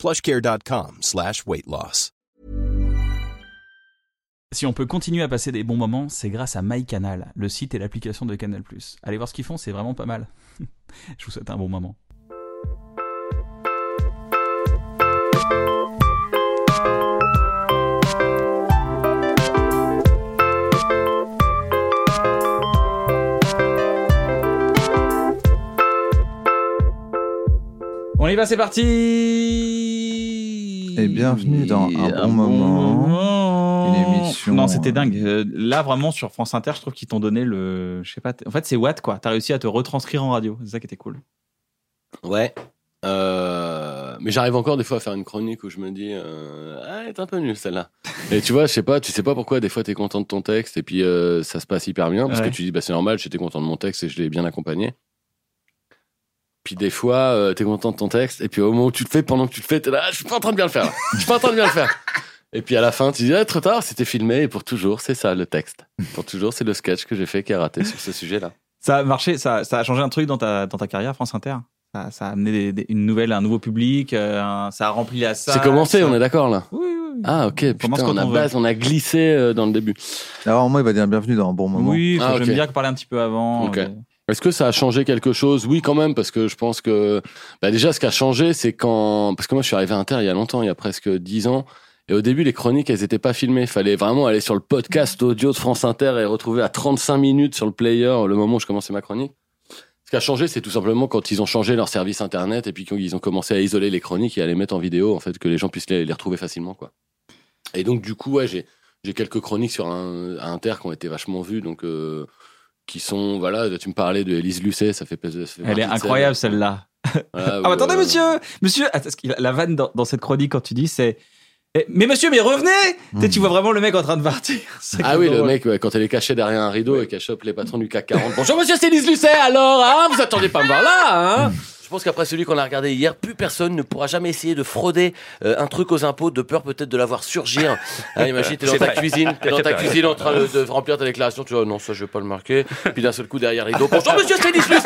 plushcare.com. Si on peut continuer à passer des bons moments, c'est grâce à MyCanal, le site et l'application de Canal+. Allez voir ce qu'ils font, c'est vraiment pas mal. Je vous souhaite un bon moment. On y va, c'est parti Et bienvenue dans Un bon moment, une émission- Non, c'était dingue. Euh, Là, vraiment, sur France Inter, je trouve qu'ils t'ont donné le... Je sais pas, t- en fait, c'est Watt, quoi. T'as réussi à te retranscrire en radio. C'est ça qui était cool. Ouais. Euh, mais j'arrive encore des fois à faire une chronique où je me dis euh, ah elle est un peu nulle celle-là. Et tu vois, je sais pas, tu sais pas pourquoi des fois t'es content de ton texte et puis euh, ça se passe hyper bien parce Ouais. que tu dis bah c'est normal, j'étais content de mon texte et je l'ai bien accompagné. Puis des fois euh, t'es content de ton texte et puis au moment où tu le fais, pendant que tu le fais, t'es là, Ah, je suis pas en train de bien le faire. là. Je suis pas en train de bien le faire. Et puis à la fin, tu dis ah, trop tard, c'était filmé et pour toujours c'est ça le texte. Pour toujours c'est le sketch que j'ai fait qui a raté sur ce sujet-là. Ça a marché, ça, ça a changé un truc dans ta, dans ta carrière, France Inter? Ça, ça a amené des- des- une nouvelle, un nouveau public, euh, un- ça a rempli la salle. C'est commencé, ça- on est d'accord là? Oui, oui, oui. Ah ok, commence putain, on a on veut. base, on a glissé euh, dans le début. Alors, moi, il va dire bienvenue dans un bon moment. Oui, Ah, j'aime ok. bien parler un petit peu avant. Ok. euh, Est-ce que ça a changé quelque chose? Oui, quand même, parce que je pense que bah déjà, ce qui a changé, c'est quand parce que moi, je suis arrivé à Inter il y a longtemps, il y a presque dix ans. Et au début, les chroniques, elles étaient pas filmées. Il fallait vraiment aller sur le podcast audio de France Inter et retrouver à 35 minutes sur le player le moment où je commençais ma chronique. Ce qui a changé, c'est tout simplement quand ils ont changé leur service internet et puis qu'ils ont commencé à isoler les chroniques et à les mettre en vidéo, en fait, que les gens puissent les, retrouver facilement, quoi. Et donc, du coup, ouais, j'ai j'ai quelques chroniques sur un, à Inter qui ont été vachement vues, donc euh, qui sont, voilà, tu me parlais de Élise Lucet, ça fait, ça fait Elle est incroyable celle- celle-là. Voilà, Ah, bah, où, attendez, euh, monsieur Monsieur Attends, parce que la- vanne dans, dans cette chronique, quand tu dis, c'est. Eh, Mais monsieur, mais revenez Tu Tu vois vraiment le mec en train de partir. Ah oui, le mec, ouais, quand elle est cachée derrière un rideau et qu'elle chope les patrons du CAC 40. Bonjour monsieur, c'est Élise Lucet, alors, hein, vous attendez pas à me voir là, hein Je pense qu'après celui qu'on a regardé hier, plus personne ne pourra jamais essayer de frauder euh, un truc aux impôts de peur peut-être de la voir surgir. Hein, imagine, t'es dans ta cuisine, t'es dans ta cuisine en train de, de remplir ta déclaration, tu vois, non, ça je vais pas le marquer. Puis d'un seul coup derrière le rideau, bonjour monsieur, Élise Lucet,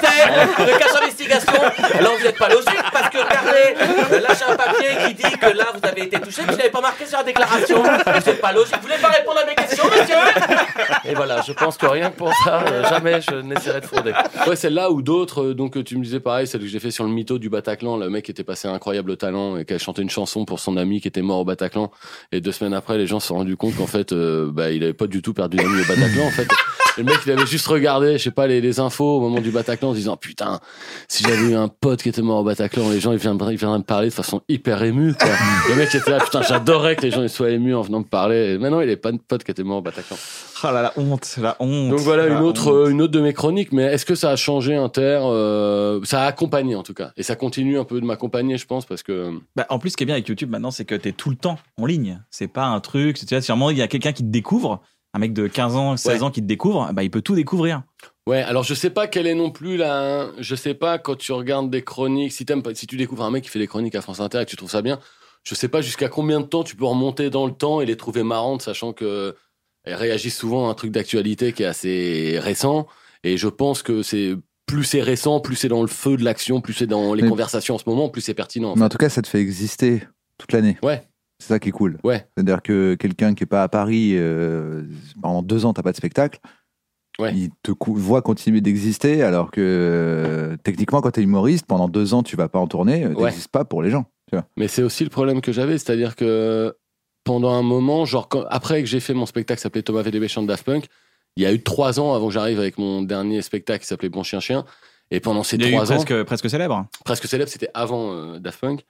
de cache investigation. Alors vous n'êtes pas logique parce que regardez, là j'ai un papier qui dit que là vous avez été touché, mais je l'avais pas marqué sur la déclaration. Vous n'êtes pas logique, vous voulez pas répondre à mes questions, monsieur? Et voilà, je pense que rien que pour ça, euh, jamais je n'essaierai de frauder. Ouais, celle-là ou d'autres, euh, donc euh, tu me disais pareil, celle que j'ai fait sur le mytho du Bataclan, le mec était passé un incroyable talent et qui a chanté une chanson pour son ami qui était mort au Bataclan. Et deux semaines après, les gens se sont rendus compte qu'en fait, euh, bah, il avait pas du tout perdu d'ami au Bataclan, en fait. Et le mec, il avait juste regardé, je sais pas, les, les infos au moment du Bataclan en se disant, putain, si j'avais eu un pote qui était mort au Bataclan, les gens, ils viendraient, ils viendraient me parler de façon hyper émue, quoi. Le mec était là, putain, j'adorais que les gens ils soient émus en venant me parler. Et maintenant, il est pas de pote qui était mort au Bataclan. Oh là, la honte, la honte. Donc voilà une autre, honte. une autre de mes chroniques. Mais est-ce que ça a changé Inter euh, Ça a accompagné en tout cas, et ça continue un peu de m'accompagner, je pense, parce que Bah, en plus, ce qui est bien avec YouTube maintenant, c'est que t'es tout le temps en ligne. C'est pas un truc. Tu vois, sûrement, il y a quelqu'un qui te découvre, un mec de 15 ans, 16 Ouais. ans qui te découvre, bah, il peut tout découvrir. ouais. Alors je sais pas quelle est non plus la. Je sais pas quand tu regardes des chroniques, si t'aimes, pas- si tu découvres un mec qui fait des chroniques à France Inter et que tu trouves ça bien, je sais pas jusqu'à combien de temps tu peux remonter dans le temps et les trouver marrantes, sachant que elles réagissent souvent à un truc d'actualité qui est assez récent. Et je pense que c'est plus c'est récent, plus c'est dans le feu de l'action, plus c'est dans les Mais- conversations en ce moment, plus c'est pertinent. en Mais en tout cas, ça te fait exister toute l'année. Ouais. C'est ça qui est cool. Ouais. C'est-à-dire que quelqu'un qui est pas à Paris, euh, pendant deux ans, t'as pas de spectacle. Ouais. Il te cou- voit continuer d'exister, alors que euh, techniquement, quand t'es humoriste, pendant deux ans, tu vas pas en tournée, euh, Ouais. t'existes pas pour les gens. Tu vois. Mais c'est aussi le problème que j'avais, c'est-à-dire que pendant un moment, genre quand- après que j'ai fait mon spectacle qui s'appelait Thomas VDB chante Daft Punk, il y a eu trois ans avant que j'arrive avec mon dernier spectacle qui s'appelait Bon Chien Chien. Et pendant ces Il y a eu trois ans, presque, presque célèbre. presque célèbre, c'était avant euh, Daft Punk.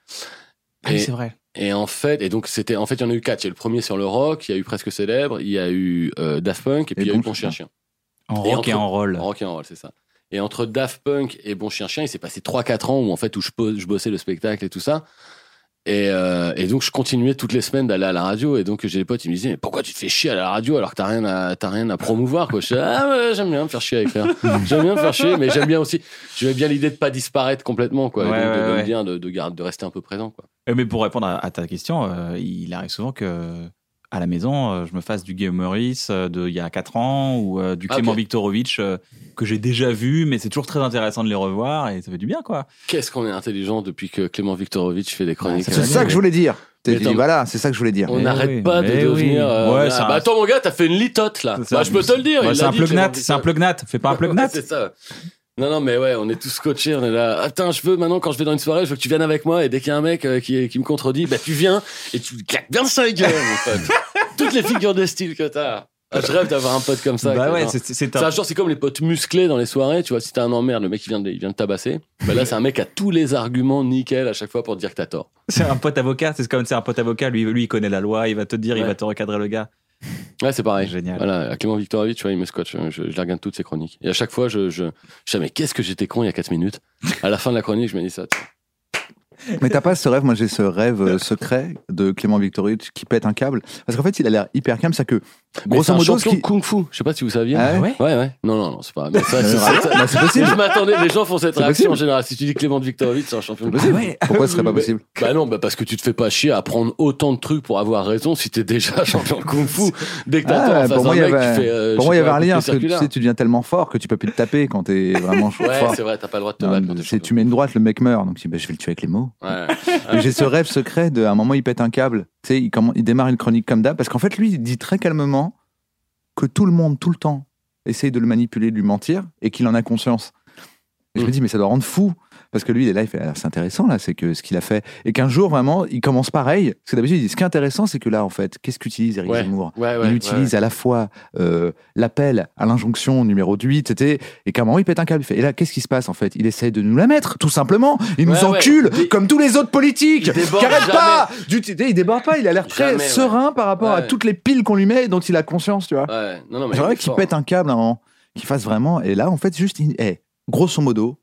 Ah oui, Et- c'est vrai. Et en fait, et donc c'était, en fait, il y en a eu quatre. Il y a eu le premier sur le rock, il y a eu presque célèbre, il y a eu euh, Daft Punk, et puis il y a eu Bon Chien Chien. En Et rock et en roll. En rock and roll, c'est ça. Et entre Daft Punk et Bon Chien Chien, il s'est passé 3-4 ans où en fait où je bossais le spectacle et tout ça. Et, euh, et donc je continuais toutes les semaines d'aller à la radio. Et donc j'ai des potes ils me disaient mais pourquoi tu te fais chier à la radio alors que t'as rien à t'as rien à promouvoir quoi? Je dis, ah ouais, j'aime bien me faire chier à écrire j'aime bien me faire chier mais j'aime bien aussi j'aimais bien l'idée de pas disparaître complètement quoi. Et Ouais, donc de, ouais, de me ouais. dire de, de garder de rester un peu présent quoi. Euh, Mais pour répondre à, à ta question, euh, il arrive souvent que à la maison, euh, je me fasse du Guillaume Meurice euh, de il y a 4 ans ou euh, du Ah, Clément. Viktorovitch euh, que j'ai déjà vu, mais c'est toujours très intéressant de les revoir et ça fait du bien quoi. qu'est-ce qu'on est intelligent depuis que Clément Viktorovitch fait des chroniques ça C'est ça que je voulais dire. Dit, voilà, c'est ça que je voulais dire. on n'arrête oui, pas de devenir oui. euh, Ouais, un- bah attends mon gars t'as fait une litote là bah, je peux te le dire Bah, c'est un dit, plug Clément nat, c'est un plug nat, fais pas un plug nat. c'est ça. Non, non, mais ouais, on est tous scotchés, on est là. Attends, je veux maintenant, quand je vais dans une soirée, je veux que tu viennes avec moi, et dès qu'il y a un mec euh, qui, qui me contredit, bah tu viens, et tu claques bien sa gueule, mon pote. Toutes les figures de style que t'as. Ah, je rêve d'avoir un pote comme ça. Bah ouais, c'est un genre, c'est comme les potes musclés dans les soirées, tu vois, si t'as un emmerde, le mec il vient de, il vient de tabasser, bah là c'est un mec a tous les arguments nickel à chaque fois pour te dire que t'as tort. C'est un pote avocat, c'est comme c'est un pote avocat, lui, lui il connaît la loi, il va te dire, il va te recadrer le gars. Ouais, c'est pareil. Génial. Voilà, Clément Viktorovitch, tu vois, il me scotche. Je, je les regarde toutes ses chroniques. Et à chaque fois, je, je, je sais, mais qu'est-ce que j'étais con il y a 4 minutes? À la fin de la chronique, je me dis ça. Mais t'as pas ce rêve, moi j'ai ce rêve euh, secret de Clément Viktorovitch qui pète un câble? Parce qu'en fait, il a l'air hyper calme, c'est que, grosso modo, champion qui. kung fu. Je sais pas si vous saviez. Ah ouais Ouais, ouais. Non, non, non, c'est pas. Mais ça, c'est, Euh, c'est- bah, c'est possible. je m'attendais, les gens font cette C'est réaction possible. en général. Si tu dis Clément Viktorovitch, c'est un champion kung fu. Pourquoi ce serait pas possible Bah non, bah parce que tu te fais pas chier à prendre autant de trucs pour avoir raison si t'es déjà champion kung fu. Dès que t'as Ah, en pour moi, il y avait- euh, Pour moi, il y avait un lien, parce que tu sais, tu deviens tellement fort que tu peux plus te taper quand t'es vraiment Ouais, fort. c'est vrai, t'as pas le droit de te battre champion. tu mets une droite, le mec meurt. Donc, je bah, je vais le tuer avec les mots. Ouais. J'ai ce rêve secret de, à un moment, il pète un câble. Tu sais, il démarre une chronique comme d'hab. Parce qu'en fait, lui, il dit très calmement que tout le monde, tout le temps, essaye de le manipuler, de lui mentir et qu'il en a conscience. Et je Mm. me dis, mais ça doit rendre fou. Parce que lui, il est là, il fait, ah, c'est intéressant, là, c'est que ce qu'il a fait. Et qu'un jour, vraiment, il commence pareil. Parce que d'habitude, il dit, ce qui est intéressant, c'est que là, en fait, qu'est-ce qu'utilise Eric Ouais. Zemmour Ouais, ouais. il utilise à la fois euh, l'appel à l'injonction numéro 8, c'était, et qu'à un moment il pète un câble. Il fait, et là, qu'est-ce qui se passe en fait? Il essaye de nous la mettre, tout simplement. Il nous encule Il- comme tous les autres politiques il jamais. pas Il déborde pas, il a l'air très Jamais, serein par rapport à toutes les piles qu'on lui met et dont il a conscience, tu vois. Non, non, mais. J'aimerais qu'il pète un câble à un moment, qu'il fasse vraiment. Et là, en fait, juste, il- eh, grosso modo,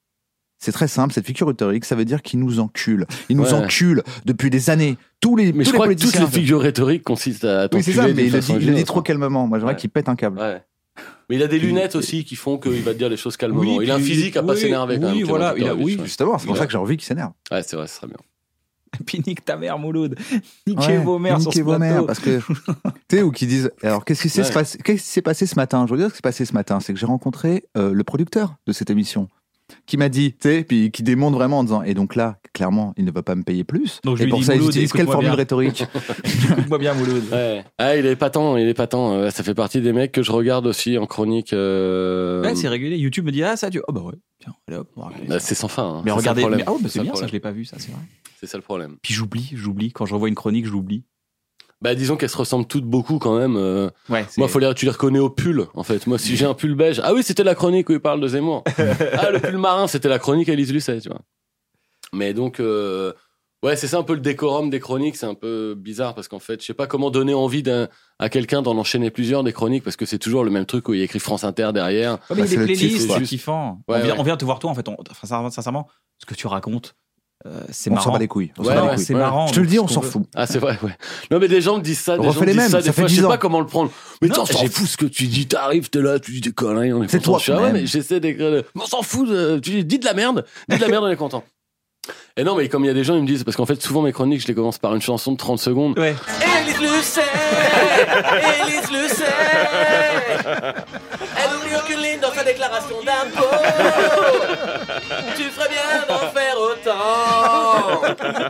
c'est très simple, cette figure rhétorique, ça veut dire qu'il nous encule. Il nous Ouais. encule depuis des années. Tous les, Mais tous je les crois que toutes les figures rhétoriques consistent à Oui, c'est ça, mais il le dit, il le trop calmement. Moi, j'aimerais Ouais. qu'il pète un câble. Ouais. Mais il a des lunettes aussi qui font qu'il va te dire les choses calmement. Oui, il a un physique à pas oui, s'énerver quand oui, même. voilà, il a- oui. Justement, c'est pour ça que j'ai envie qu'il s'énerve. Ouais, c'est vrai, ce serait bien. Puis nique ta mère, Mouloud. Niquez Ouais, vos mères sur ce niquez vos mères, parce que tu sais ou qui disent alors qu'est-ce qui s'est Ouais. passé qu'est-ce qui s'est passé ce matin? Je veux dire ce qui s'est passé ce matin c'est que j'ai rencontré euh, le producteur de cette émission qui m'a dit tu sais puis qui démontre vraiment en disant et donc là clairement il ne va pas me payer plus Donc je et lui pour dis, ça ils utilisent quelle formule bien. rhétorique Écoute-moi bien, Mouloud. Ouais. Ah, il est pas tant, il est pas tant. Euh, ça fait partie des mecs que je regarde aussi en chronique. euh, Ouais, c'est régulier. YouTube me dit, ah, ça, tu. Oh, bah ouais. Tiens, allez hop, on va regarder bah, c'est sans fin. hein. Mais regardez, mais, ah ouais, bah, C'est bien ça, je l'ai pas vu, ça, c'est vrai. C'est ça le problème. Puis j'oublie, j'oublie. Quand je revois une chronique, j'oublie. Bah, disons qu'elles se ressemblent toutes beaucoup quand même. euh, Ouais, Moi, faut les, tu les reconnais au pull, en fait. Moi, si j'ai un pull beige, ah oui, c'était la chronique où il parle de Zemmour. ah, le pull marin, c'était la chronique Elise Lucet, tu vois. Mais donc, euh, ouais, c'est ça un peu le décorum des chroniques. C'est un peu bizarre parce qu'en fait, je sais pas comment donner envie d'un- à quelqu'un d'en enchaîner plusieurs des chroniques parce que c'est toujours le même truc où il y a écrit France Inter derrière. Ouais, mais Bah, il y c'est a des playlists, c'est kiffant. Ouais, on, vient, ouais. on vient te voir toi, en fait. On, enfin, sincèrement, ce que tu racontes, c'est on s'en marrant. bat les couilles on s'en Ouais, bat les ouais, couilles. c'est Ouais. marrant. je te le dis on s'en fout Ah, c'est vrai, ouais. Non, mais des gens me disent ça. Des gens les disent mêmes, ça, ça des fait fois, je 10 sais ans. pas comment le prendre. Mais Non, t'en fous ce que tu dis. T'arrives, t'es là, tu dis des conneries. On est C'est content. toi, Je suis, ah mais j'essaie d'écrire. le- on s'en fout. de- Tu dis, dis de la merde. Dis de la merde, on est content. Et non, mais comme il y a des gens, ils me disent, parce qu'en fait, souvent mes chroniques, je les commence par une chanson de 30 secondes. Ouais. Élise Lucet Élise Lucet Elle oublie aucune ligne dans sa déclaration d'impôt Tu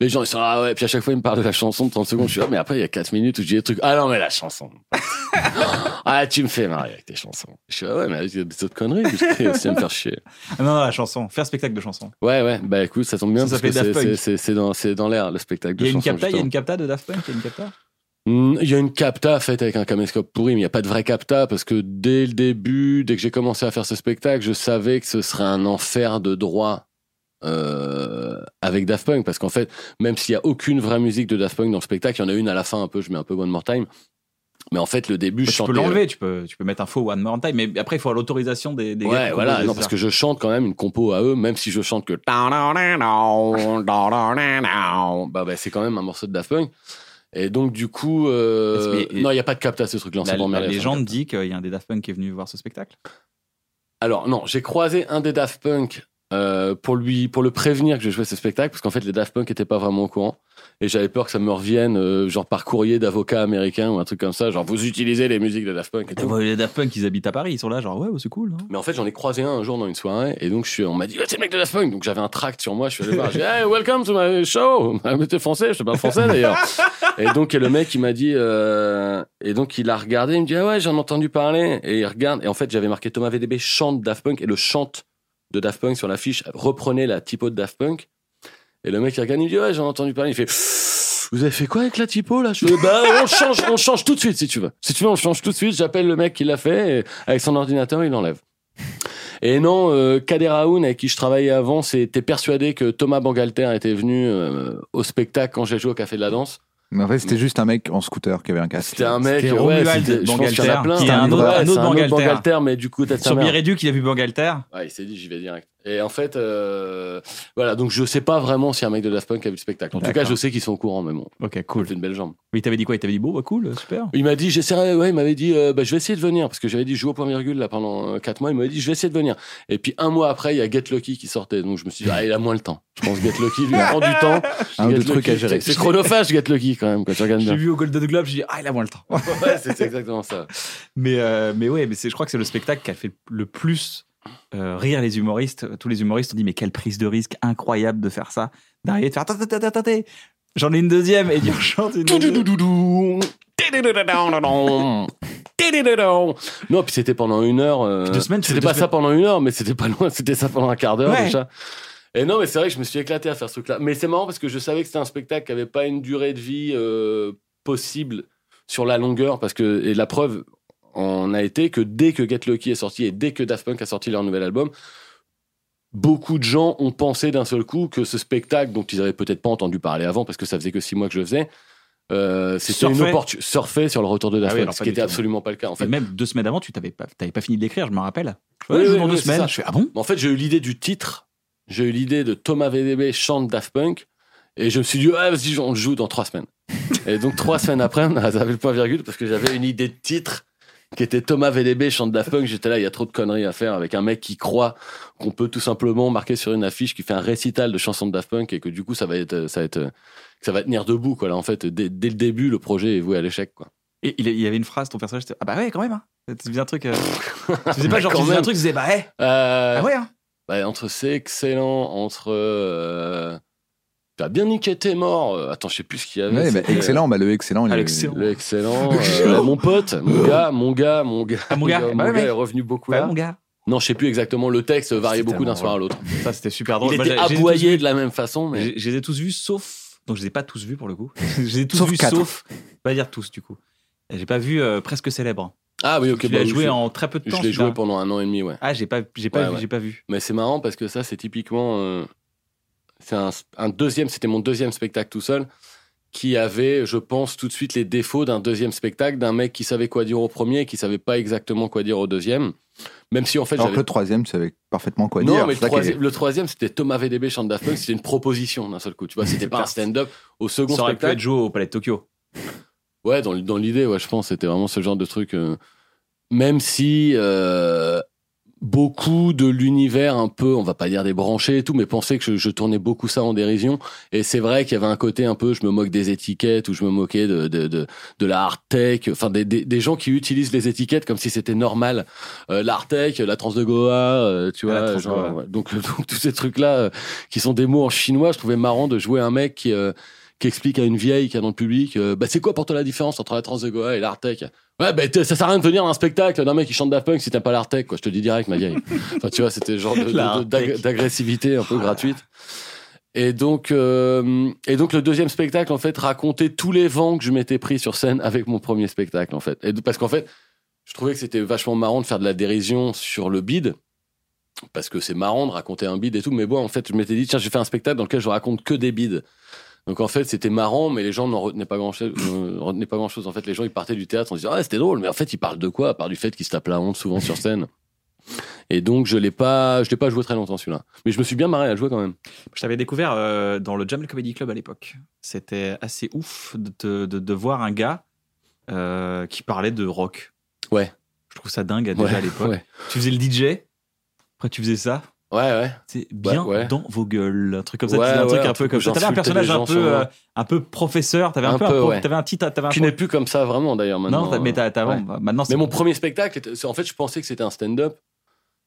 Les gens, ils sont ah ouais, puis à chaque fois, ils me parlent de la chanson de 30 secondes. Je suis là, mais après, il y a 4 minutes où je dis des trucs. Ah non, mais la chanson. ah, tu me fais marrer avec tes chansons. Je suis ah ouais, mais il y a des autres conneries je aussi à me faire chier. Ah, Non, non, la chanson. Faire spectacle de chanson. Ouais, ouais, bah écoute, ça tombe bien Ça parce que c'est- dans, l'air, le spectacle de Il y a une chansons. capta, il y a une capta de Daft Punk, il y a une capta? Hmm, Il y a une capta faite avec un caméscope pourri, mais il n'y a pas de vraie capta parce que dès le début, dès que j'ai commencé à faire ce spectacle, je savais que ce serait un enfer de droit euh, avec Daft Punk parce qu'en fait, même s'il y a aucune vraie musique de Daft Punk dans le spectacle, il y en a une à la fin un peu, je mets un peu One More Time. Mais en fait, le début, je tu peux l'enlever, tu peux, tu peux mettre un faux One More Time, mais après, il faut l'autorisation des, des Ouais, voilà, non, ça. parce que je chante quand même une compo à eux, même si je chante que. Bah, bah, c'est quand même un morceau de Daft Punk. Et donc, du coup, euh, non, il n'y a pas de capte à ce truc-là. La, c'est bon, la merde, il y a légende dit qu'il y a un des Daft Punk qui est venu voir ce spectacle? Alors, non, j'ai croisé un des Daft Punk euh, pour, lui, pour le prévenir que je jouais ce spectacle, parce qu'en fait, les Daft Punk n'étaient pas vraiment au courant. Et j'avais peur que ça me revienne, euh, genre par courrier d'avocat américain ou un truc comme ça. Genre, vous utilisez les musiques de Daft Punk et tout. les Daft Punk, ils habitent à Paris, ils sont là, genre, ouais, ouais, c'est cool. hein. Mais en fait, j'en ai croisé un un jour dans une soirée, et donc je suis, on m'a dit, Ouais, c'est le mec de Daft Punk. Donc j'avais un tract sur moi, je suis allé voir, j'ai hey, welcome to my show. Mais t'es français, je pas français d'ailleurs. et donc, et le mec, il m'a dit, euh, et donc il a regardé, il me dit, ah ouais, j'en ai entendu parler. Et il regarde, et en fait, j'avais marqué Thomas VDB chante Daft Punk, et le chante de Daft Punk sur l'affiche reprenait la typo de Daft Punk. Et le mec, il regarde, il dit, ouais, j'en ai entendu parler. Il fait, vous avez fait quoi avec la typo là Je bah, on change, on change tout de suite si tu veux. Si tu veux, on change tout de suite. J'appelle le mec qui l'a fait, et avec son ordinateur, il l'enlève. Et non, euh, Kader Aoun, avec qui je travaillais avant, c'était persuadé que Thomas Bangalter était venu euh, au spectacle quand j'ai joué au Café de la Danse. Mais en fait, c'était juste un mec en scooter qui avait un casque. C'était un mec, C'était ouais, Romuald c'était- je pense qu'il y en a Bangalter, plein. qui est un autre- un autre Bangalter. Bangalter, mais du coup, sa Sur mère. Biréduc, il a vu Bangalter. Ouais, il s'est dit, j'y vais direct. Et en fait, euh, voilà, donc je sais pas vraiment si un mec de Daft Punk a vu le spectacle. En tout cas, je sais qu'ils sont au courant, mais bon, Ok, cool. fait une belle jambe. Mais il t'avait dit quoi? Il t'avait dit, bon, bah cool, super. Il m'a dit, j'essaierai, ouais, il m'avait dit, euh, bah, je vais essayer de venir, parce que j'avais dit, je joue au point virgule, là, pendant 4 mois, il m'avait dit, je vais essayer de venir. Et puis, un mois après, il y a Get Lucky qui sortait, donc je me suis dit, ah, il a moins le temps. Je pense que Get Lucky lui prend du temps. Un Get trucs à gérer. C'est chronophage, Get Lucky, quand même, quand tu regardes J'ai bien. vu au Golden Globe, j'ai dit, ah, il a moins le temps. Ouais, c'est c'est exactement ça. Mais, euh, mais ouais, mais c'est, je crois que c'est le spectacle qui a fait le plus euh, rire les humoristes. Tous les humoristes ont dit, mais quelle prise de risque incroyable de faire ça. D'arriver de faire, attends, attends, attends, attends, j'en ai une deuxième, et dire, chante une deuxième. Non, puis c'était pendant une heure. euh, Deux semaines, C'était pas ça pendant une heure, mais c'était pas loin. C'était ça pendant un quart d'heure Ouais. déjà. Et non, mais c'est vrai que je me suis éclaté à faire ce truc-là. Mais c'est marrant parce que je savais que c'était un spectacle qui avait pas une durée de vie euh, possible sur la longueur. Parce que, et la preuve en a été que dès que Get Lucky est sorti et dès que Daft Punk a sorti leur nouvel album, beaucoup de gens ont pensé d'un seul coup que ce spectacle, dont ils avaient peut-être pas entendu parler avant parce que ça faisait que six mois que je le faisais, euh, c'était une opportunité. Surfer sur le retour de Daft Ah oui, Punk, ce qui du était tout. absolument pas le cas. En fait, même deux semaines avant, tu t'avais pas, fini de l'écrire, je me rappelle. Oui, je dans deux semaines. Je fais, ah bon? En fait, j'ai eu l'idée du titre, j'ai eu l'idée de Thomas VDB chante Daft Punk, et je me suis dit, ah, vas-y, on le joue dans trois semaines. et donc, trois semaines après, on avait le point virgule, parce que j'avais une idée de titre qui était Thomas VDB chante Daft Punk. J'étais là, il y a trop de conneries à faire avec un mec qui croit qu'on peut tout simplement marquer sur une affiche qui fait un récital de chansons de Daft Punk et que du coup, ça va être, ça va être, ça va tenir debout, quoi. Là, en fait, dès, dès le début, le projet est voué à l'échec, quoi. Et il y avait une phrase, ton personnage, ah bah ouais, quand même. Hein. Tu faisais un truc. euh, Tu faisais pas genre, tu faisais un truc, tu disais, bah ouais. Euh, Ah ouais, hein. Bah, entre c'est excellent, entre. Euh, T'as bien niqué tes morts. Euh, Attends, je sais plus ce qu'il y avait. Ouais, bah, excellent, bah, le excellent. il Ah, est- l'excellent. Le excellent. euh, mon pote, mon gars, mon gars, mon gars. Ah, mon gars, mon bah ouais, gars est revenu beaucoup Ouais, là. mon gars. Non, je sais plus exactement. Le texte variait C'est beaucoup d'un soir à l'autre. Ça, c'était super drôle. Il était aboyé vu. de la même façon, mais. J'ai- Je les ai tous vus, sauf. Donc, je les ai pas tous vus pour le coup. je les ai tous Sauf vus, quatre. sauf. Va dire tous, du coup. J'ai pas vu euh, Presque Célèbre. Ah oui, ok. tu bah l'as oui, joué je- en très peu de temps. Je l'ai joué pendant un an et demi, ouais. Ah, j'ai pas, j'ai pas, Ouais, vu, ouais. j'ai pas vu. Mais c'est marrant parce que ça, c'est typiquement. euh, c'est un, un deuxième, c'était mon deuxième spectacle tout seul, qui avait, je pense, tout de suite les défauts d'un deuxième spectacle, d'un mec qui savait quoi dire au premier et qui savait pas exactement quoi dire au deuxième. Même si en fait, Alors que j'avais. le troisième, tu savais parfaitement quoi Non, dire. mais C'est le troisième, le troisième, c'était Thomas VDB chante Daft Punk, c'était une proposition d'un seul coup. Tu vois, c'était pas un stand-up. Au second Ça aurait pu être joué au Palais de Tokyo. Ouais, dans, dans l'idée, ouais, je pense, c'était vraiment ce genre de truc. euh, même si euh, beaucoup de l'univers, un peu, on va pas dire débranché et tout, mais pensaient que je, je tournais beaucoup ça en dérision. Et c'est vrai qu'il y avait un côté un peu, je me moque des étiquettes ou je me moquais de de de, de la hard tech, enfin des, des des gens qui utilisent les étiquettes comme si c'était normal. Euh, la hard tech, la trans de Goa, euh, tu Ah, vois, genre, ouais. donc, donc tous ces trucs là qui sont des mots en chinois, je trouvais marrant de jouer un mec qui euh, qui explique à une vieille qui est dans le public, euh, bah c'est quoi pour toi la différence entre la trans de Goa et l'art tech Ouais, bah ça sert à rien de venir à un spectacle d'un mec qui chante Daft Punk si t'aimes pas l'art tech, quoi. Je te dis direct, ma vieille. enfin, tu vois, c'était le genre d'agressivité un peu gratuite. Et donc, euh, et donc le deuxième spectacle, en fait, racontait tous les vents que je m'étais pris sur scène avec mon premier spectacle, en fait. Et parce qu'en fait, je trouvais que c'était vachement marrant de faire de la dérision sur le bide. Parce que c'est marrant de raconter un bide et tout. Mais bon, en fait, je m'étais dit, tiens, j'ai fait un spectacle dans lequel je raconte que des bides. Donc en fait, c'était marrant, mais les gens n'en retenaient pas grand chose. retenaient pas grand chose. En fait, les gens ils partaient du théâtre en disant ah c'était drôle, mais en fait ils parlent de quoi à part du fait qu'ils se tapent la honte souvent sur scène? Et donc je l'ai pas, je l'ai pas joué très longtemps celui-là. Mais je me suis bien marré à le jouer quand même. Je t'avais découvert euh, dans le Jamel Comedy Club à l'époque. C'était assez ouf de, de, de voir un gars euh, qui parlait de rock. Ouais. Je trouve ça dingue déjà Ouais, à l'époque. ouais. Tu faisais le DJ, après tu faisais ça? Ouais, ouais. C'est bien ouais. dans vos gueules, un truc comme ça. Ouais, tu un truc un peu comme ça. T'avais un personnage un peu, euh, un peu professeur. T'avais un, Un peu, peu, un t'avais un titre. T'avais un Qui pro- n'est plus comme ça vraiment d'ailleurs maintenant. Non, mais t'as, bah, maintenant. Mais mon premier spectacle, en fait, je pensais que c'était un stand-up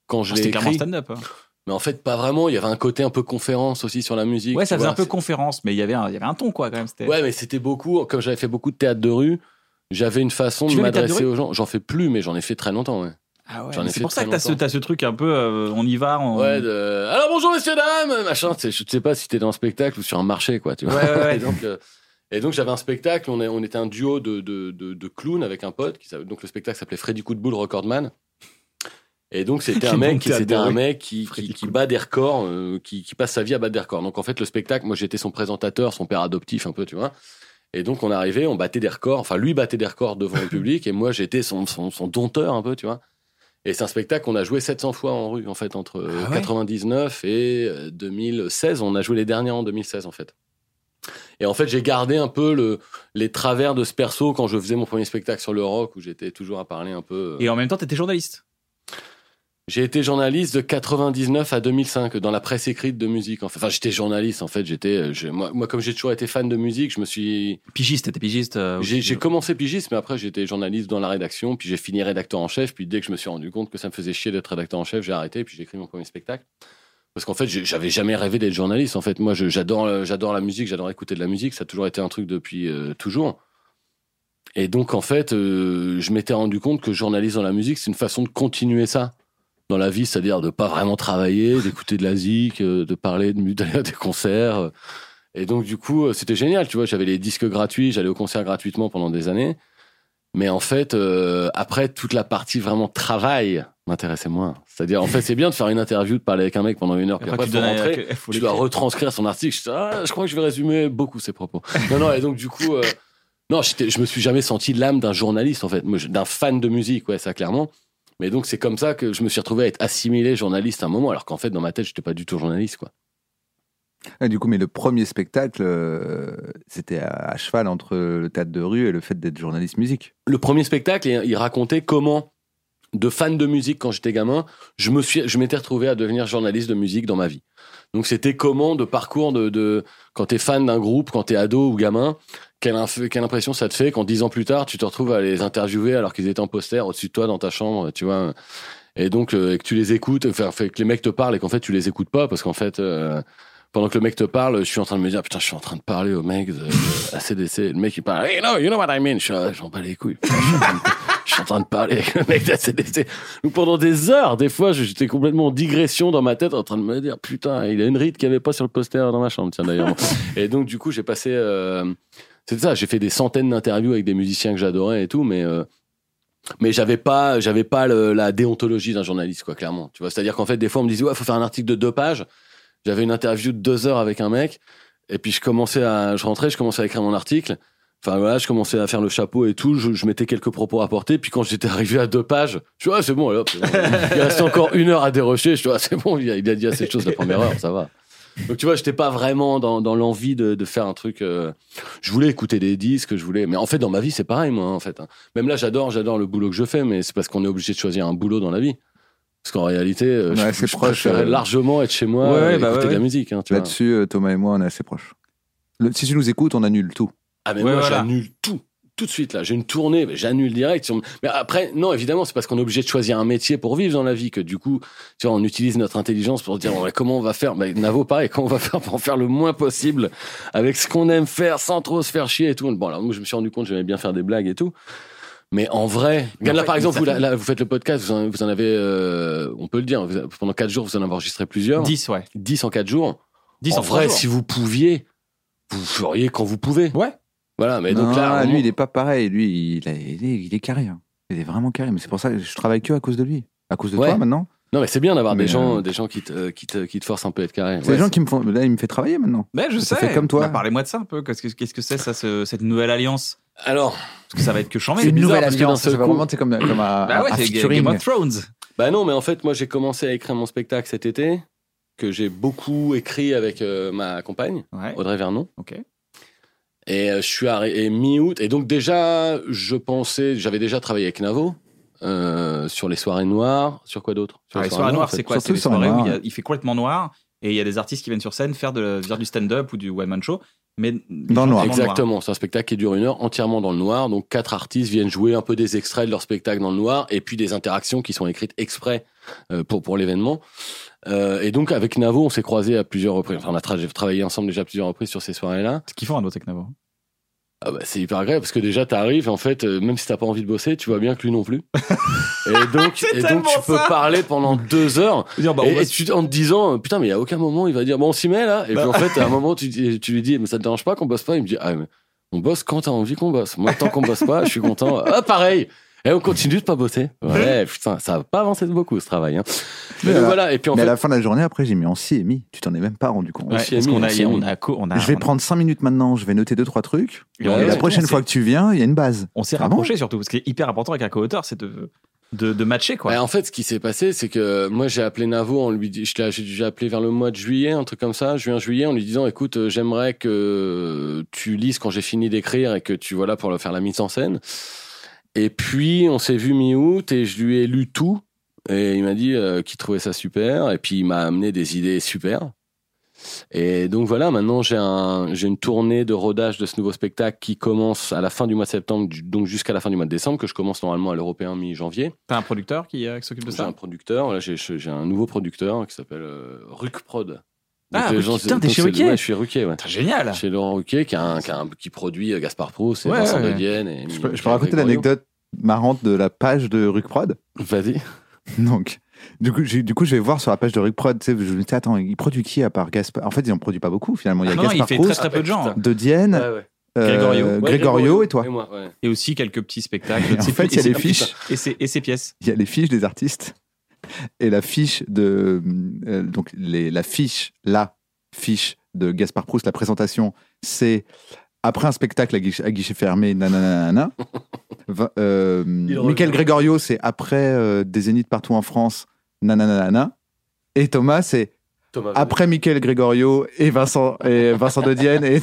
quand je Ah, c'était clairement stand-up. hein. Mais en fait, pas vraiment. Il y avait un côté un peu conférence aussi sur la musique. Ouais, tu ça faisait vois, un peu conférence, mais il y avait un, il y avait un ton quoi quand même. Ouais, mais c'était beaucoup. Comme j'avais fait beaucoup de théâtre de rue, j'avais une façon Tu de m'adresser aux gens. J'en fais plus, mais j'en ai fait très longtemps. Ouais. Ah ouais, c'est pour ça que t'as ce, t'as ce truc un peu, euh, on y va. On... Ouais, de... Alors bonjour messieurs dames, machin. Je sais pas si t'es dans un spectacle ou sur un marché, quoi. Tu vois. Ouais, ouais, ouais. et donc, euh, et donc j'avais un spectacle. On, est- on était un duo de, de, de, de clowns avec un pote. Qui, donc le spectacle s'appelait Freddy Coup de boule Recordman. Et donc c'était un mec, qui- c'était un mec qui, bat des records, euh, qui, qui passe sa vie à battre des records. Donc en fait le spectacle, moi j'étais son présentateur, son père adoptif un peu, tu vois. Et donc on arrivait, on battait des records. Enfin lui battait des records devant le public et moi j'étais son, son, son dompteur un peu, tu vois. Et c'est un spectacle qu'on a joué 700 fois en rue, en fait, entre euh, Ah ouais 99 et euh, 2016. On a joué les derniers en 2016, en fait. Et en fait, j'ai gardé un peu le, les travers de ce perso quand je faisais mon premier spectacle sur le rock, où j'étais toujours à parler un peu. euh. Et en même temps, t'étais journaliste. J'ai été journaliste de 99 à 2005 dans la presse écrite de musique. en fait. Enfin, j'étais journaliste, en fait. J'étais, euh, moi, moi, comme j'ai toujours été fan de musique, je me suis, Pigiste, t'étais pigiste. euh, j'ai commencé pigiste, mais après j'étais journaliste dans la rédaction, puis j'ai fini rédacteur en chef, puis dès que je me suis rendu compte que ça me faisait chier d'être rédacteur en chef, j'ai arrêté, puis j'ai écrit mon premier spectacle. Parce qu'en fait, j'avais jamais rêvé d'être journaliste. En fait, moi, j'adore, euh, j'adore la musique, j'adore écouter de la musique, ça a toujours été un truc depuis euh, toujours. Et donc, en fait, euh, je m'étais rendu compte que journaliste dans la musique, c'est une façon de continuer ça dans la vie, c'est-à-dire de pas vraiment travailler, d'écouter de la zik, euh, de parler, d'aller à des concerts. Et donc, du coup, euh, c'était génial, tu vois. J'avais les disques gratuits, j'allais au concert gratuitement pendant des années. Mais en fait, euh, après, toute la partie vraiment travail m'intéressait moins. C'est-à-dire, en fait, c'est bien de faire une interview, de parler avec un mec pendant une heure, puis Après, après, tu donnes- rentrer, faut tu dois retranscrire son article. Je, ah, je crois que je vais résumer beaucoup ses propos. non, non, et donc, du coup, euh, non, je me suis jamais senti l'âme d'un journaliste, en fait, d'un fan de musique, ouais, ça, clairement. Mais donc, c'est comme ça que je me suis retrouvé à être assimilé journaliste à un moment, alors qu'en fait, dans ma tête, j'étais pas du tout journaliste, quoi. Ah, du coup, mais le premier spectacle, euh, c'était à, à cheval entre le théâtre de rue et le fait d'être journaliste musique. le premier spectacle, il racontait comment, de fan de musique quand j'étais gamin, je me suis, je m'étais retrouvé à devenir journaliste de musique dans ma vie. Donc c'était comment de parcours de, de quand t'es fan d'un groupe, quand t'es ado ou gamin, quelle, impression ça te fait quand dix ans plus tard tu te retrouves à les interviewer alors qu'ils étaient en poster au-dessus de toi dans ta chambre, tu vois? Et donc euh, que tu les écoutes, enfin fait que les mecs te parlent et qu'en fait tu les écoutes pas parce qu'en fait euh, pendant que le mec te parle, je suis en train de me dire putain, je suis en train de parler au mec de, de ACDC. Le mec il parle, hey, no, you know what I mean? Je suis là, j'en bats les couilles. Je, suis en train de, parler avec le mec d'ACDC. Donc pendant des heures, des fois, j'étais complètement en digression dans ma tête, en train de me dire putain, il a une ride qu'il n'y avait pas sur le poster dans ma chambre, tiens d'ailleurs. et donc du coup, j'ai passé, euh, c'est ça, j'ai fait des centaines d'interviews avec des musiciens que j'adorais et tout, mais euh, mais j'avais pas j'avais pas le- la déontologie d'un journaliste quoi clairement. Tu vois c'est à dire qu'en fait des fois on me disait ouais faut faire un article de deux pages j'avais une interview de deux heures avec un mec et puis je commençais à je rentrais je commençais à écrire mon article. Enfin voilà je commençais à faire le chapeau et tout je, je mettais quelques propos à porter puis quand j'étais arrivé à deux pages je suis ah c'est bon il restait encore une heure à dérocher je suis ah c'est bon il a, il a dit assez de choses la première heure ça va donc tu vois j'étais pas vraiment dans, dans l'envie de, de faire un truc euh, je voulais écouter des disques je voulais mais en fait dans ma vie c'est pareil moi en fait hein. même là j'adore j'adore le boulot que je fais mais c'est parce qu'on est obligé de choisir un boulot dans la vie parce qu'en réalité euh, Ouais, je, c'est je proche, euh, largement être chez moi Ouais, et bah écouter ouais, de la musique hein. Là-dessus, euh, Thomas et moi, on est assez proches. Le- si tu nous écoutes, on annule tout. Ah mais Ouais, moi voilà. j'annule tout, tout de suite là. J'ai une tournée, j'annule direct. Mais après, non, évidemment, c'est parce qu'on est obligé de choisir un métier pour vivre dans la vie que du coup, tu vois, on utilise notre intelligence pour se dire ouais, comment on va faire? Mais Navo, pareil, comment on va faire pour en faire le moins possible avec ce qu'on aime faire sans trop se faire chier et tout. Bon, alors moi je me suis rendu compte j'aimais bien faire des blagues et tout. Mais en vrai, Mais en là par exemple, vous, là, là, vous faites le podcast, vous en, vous en avez, euh, on peut le dire, vous- pendant quatre jours, vous en avez enregistré plusieurs. 10, ouais. 10 en quatre jours. 10 en, en vrai, jours. si vous pouviez, vous feriez quand vous pouvez. Ouais. Voilà, mais donc Non, là, lui, il est pas pareil. Lui, il, a- il est, il est carré. hein. Il est vraiment carré. Mais c'est pour ça que je travaille que à cause de lui. À cause de Ouais. toi maintenant. Non, mais c'est bien d'avoir des gens, euh, des gens qui te, qui te, qui te forcent un peu à être carré. C'est Ouais, des gens qui me font. Là, il me fait travailler maintenant. Mais je Ça sais. fait comme toi. Bah, Parlez-moi de ça un peu. Qu'est-ce que c'est ça, ce- cette nouvelle alliance? Alors, Parce que ça va être que chambé. C'est une bizarre nouvelle alliance. vraiment, c'est comme, comme un, Bah ouais, un featuring. Game of Thrones. bah non, mais en fait, moi, j'ai commencé à écrire mon spectacle cet été, que j'ai beaucoup écrit avec euh, ma compagne, Ouais. Audrey Vernon. Ok. Et euh, je suis arrivé mi-août. Et donc, déjà, je pensais, j'avais déjà travaillé avec Navo. euh, sur les soirées noires, sur quoi d'autre? Sur Ah, les soirées noires, en fait. c'est quoi C'est les soirées où il, a- fait complètement noir et il y a des artistes qui viennent sur scène faire, de, faire du stand-up ou du one-man show, mais Dans le noir. Exactement, c'est un spectacle qui dure une heure entièrement dans le noir. Donc quatre artistes viennent jouer un peu des extraits de leur spectacle dans le noir et puis des interactions qui sont écrites exprès euh, pour pour l'événement. Euh, et donc avec Navo, on s'est croisés à plusieurs reprises. Enfin, on a tra- travaillé ensemble déjà à plusieurs reprises sur ces soirées-là. C'est kiffant un autre Technavo. Ah bah, c'est hyper agréable parce que déjà t'arrives en fait euh, même si t'as pas envie de bosser, tu vois bien que lui non plus. et donc et donc tu peux ça. parler pendant deux heures Dire, bah, et, tu, en te disant putain mais il y a aucun moment il va dire bon on s'y met là et Bah. puis en fait à un moment tu, tu lui dis mais ça te dérange pas qu'on bosse pas? Il me dit ah mais on bosse quand t'as envie qu'on bosse moi tant qu'on bosse pas je suis content ah pareil et on continue de pas bosser ouais putain ça va pas avancer beaucoup ce travail hein. mais voilà et puis en Mais à la fin de la journée, après, j'ai mis en CMI. Tu t'en es même pas rendu compte. Ouais. Parce a, on a, on a, je vais on- prendre 5 minutes maintenant, je vais noter 2-3 trucs. et Ouais, et la ouais. prochaine fois que tu viens, il y a une base. on s'est Ah bon rapprochés surtout. Ce qui est hyper important avec un co-auteur, c'est de, de, de matcher quoi. Ouais, en fait, ce qui s'est passé, c'est que moi, j'ai appelé Navo, on lui dit, je l'ai- j'ai appelé vers le mois de juillet, un truc comme ça, juin-juillet, en lui disant, écoute, euh, j'aimerais que tu lises quand j'ai fini d'écrire et que tu voilà pour le faire la mise en scène. Et puis, on s'est vu mi-août et je lui ai lu tout. Et il m'a dit euh, qu'il trouvait ça super. Et puis, il m'a amené des idées super. Et donc voilà, maintenant j'ai un, j'ai une tournée de rodage de ce nouveau spectacle qui commence à la fin du mois de septembre, donc jusqu'à la fin du mois de décembre, que je commence normalement à l'Européen mi-janvier. T'as un producteur qui, euh, qui s'occupe de J'ai ça? un producteur, j'ai j'ai un nouveau producteur qui s'appelle euh, Ruc Prod. Ah, les Ruc- gens- putain, t'es donc chez c'est- Ruquier Ouais, je suis Ruquier, ouais. Génial Chez Laurent Ruquier qui, a un- qui, a un- qui produit euh, Gaspard Proust et Ouais, Vincent ouais. de Dienne. Et Je peux, je peux raconter l'anecdote marrante de la page de Rucprod. Vas-y. Donc, du coup, j'ai- du coup, je vais voir sur la page de Rucprod. Tu sais, je me dis, attends, il produit qui à part Gaspard? En fait, ils en produit pas beaucoup finalement. Il y a Ah non, non, il Gaspard fait très Proust, très peu de gens. hein. de Dienne, Ouais, ouais. euh, Gregorio. Ouais, Gregorio et toi. Et moi, ouais. Et aussi quelques petits spectacles. Et en fait, il y a les fiches. Et ses, et ses pièces. Il y a les fiches des artistes et la fiche de euh, donc les, la fiche la fiche de Gaspard Proust la présentation c'est après un spectacle à guichet, à guichet fermé nanana euh. Michael Gregorio c'est après euh, des zéniths partout en France nanana et Thomas c'est Thomas. après Michael Gregorio et Vincent et Vincent de Dienne et,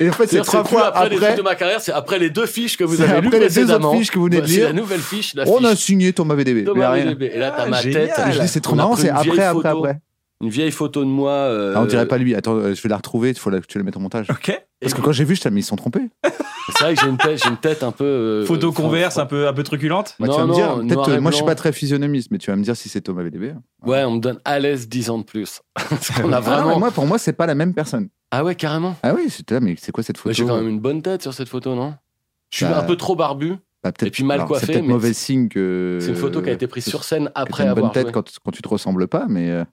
et en fait c'est trois fois après, les après trucs de ma carrière, c'est après les deux fiches que vous avez lues après les deux autres fiches que vous venez de lire. la nouvelle fiche, la on a fiche signé Thomas VDB Thomas rien. VDB. Et là, t'as Ah, ma génial. tête. je dis c'est trop a marrant c'est après après après Une vieille photo de moi. euh, Ah, on dirait pas lui. Attends, euh, je vais la retrouver. Il faut la- que tu la mettes au montage. Ok. Parce que quand j'ai vu, je t'ai mis, ils sont trompés. C'est vrai que j'ai une tête, j'ai une tête un peu. euh, Photo euh, converse, un peu, un peu truculente. Bah, tu Non, me non, dire, noir peut-être, et euh, moi je suis pas très physionomiste, mais tu vas me dire si c'est Thomas VDB. Ouais, on me donne à l'aise 10 ans de plus. Parce qu'on a Ah non, vraiment. moi, pour moi, c'est pas la même personne. Ah ouais, carrément. Ah oui, c'était là, mais c'est quoi cette photo J'ai quand même une bonne tête sur cette photo, non? Je suis Bah, un peu trop barbu. Bah, peut-être- et puis mal alors, coiffé, C'est peut-être mais mauvais c'est- signe que. C'est une photo qui a été prise sur scène après t'as une bonne avoir tête quand, quand tu te ressembles pas, mais euh,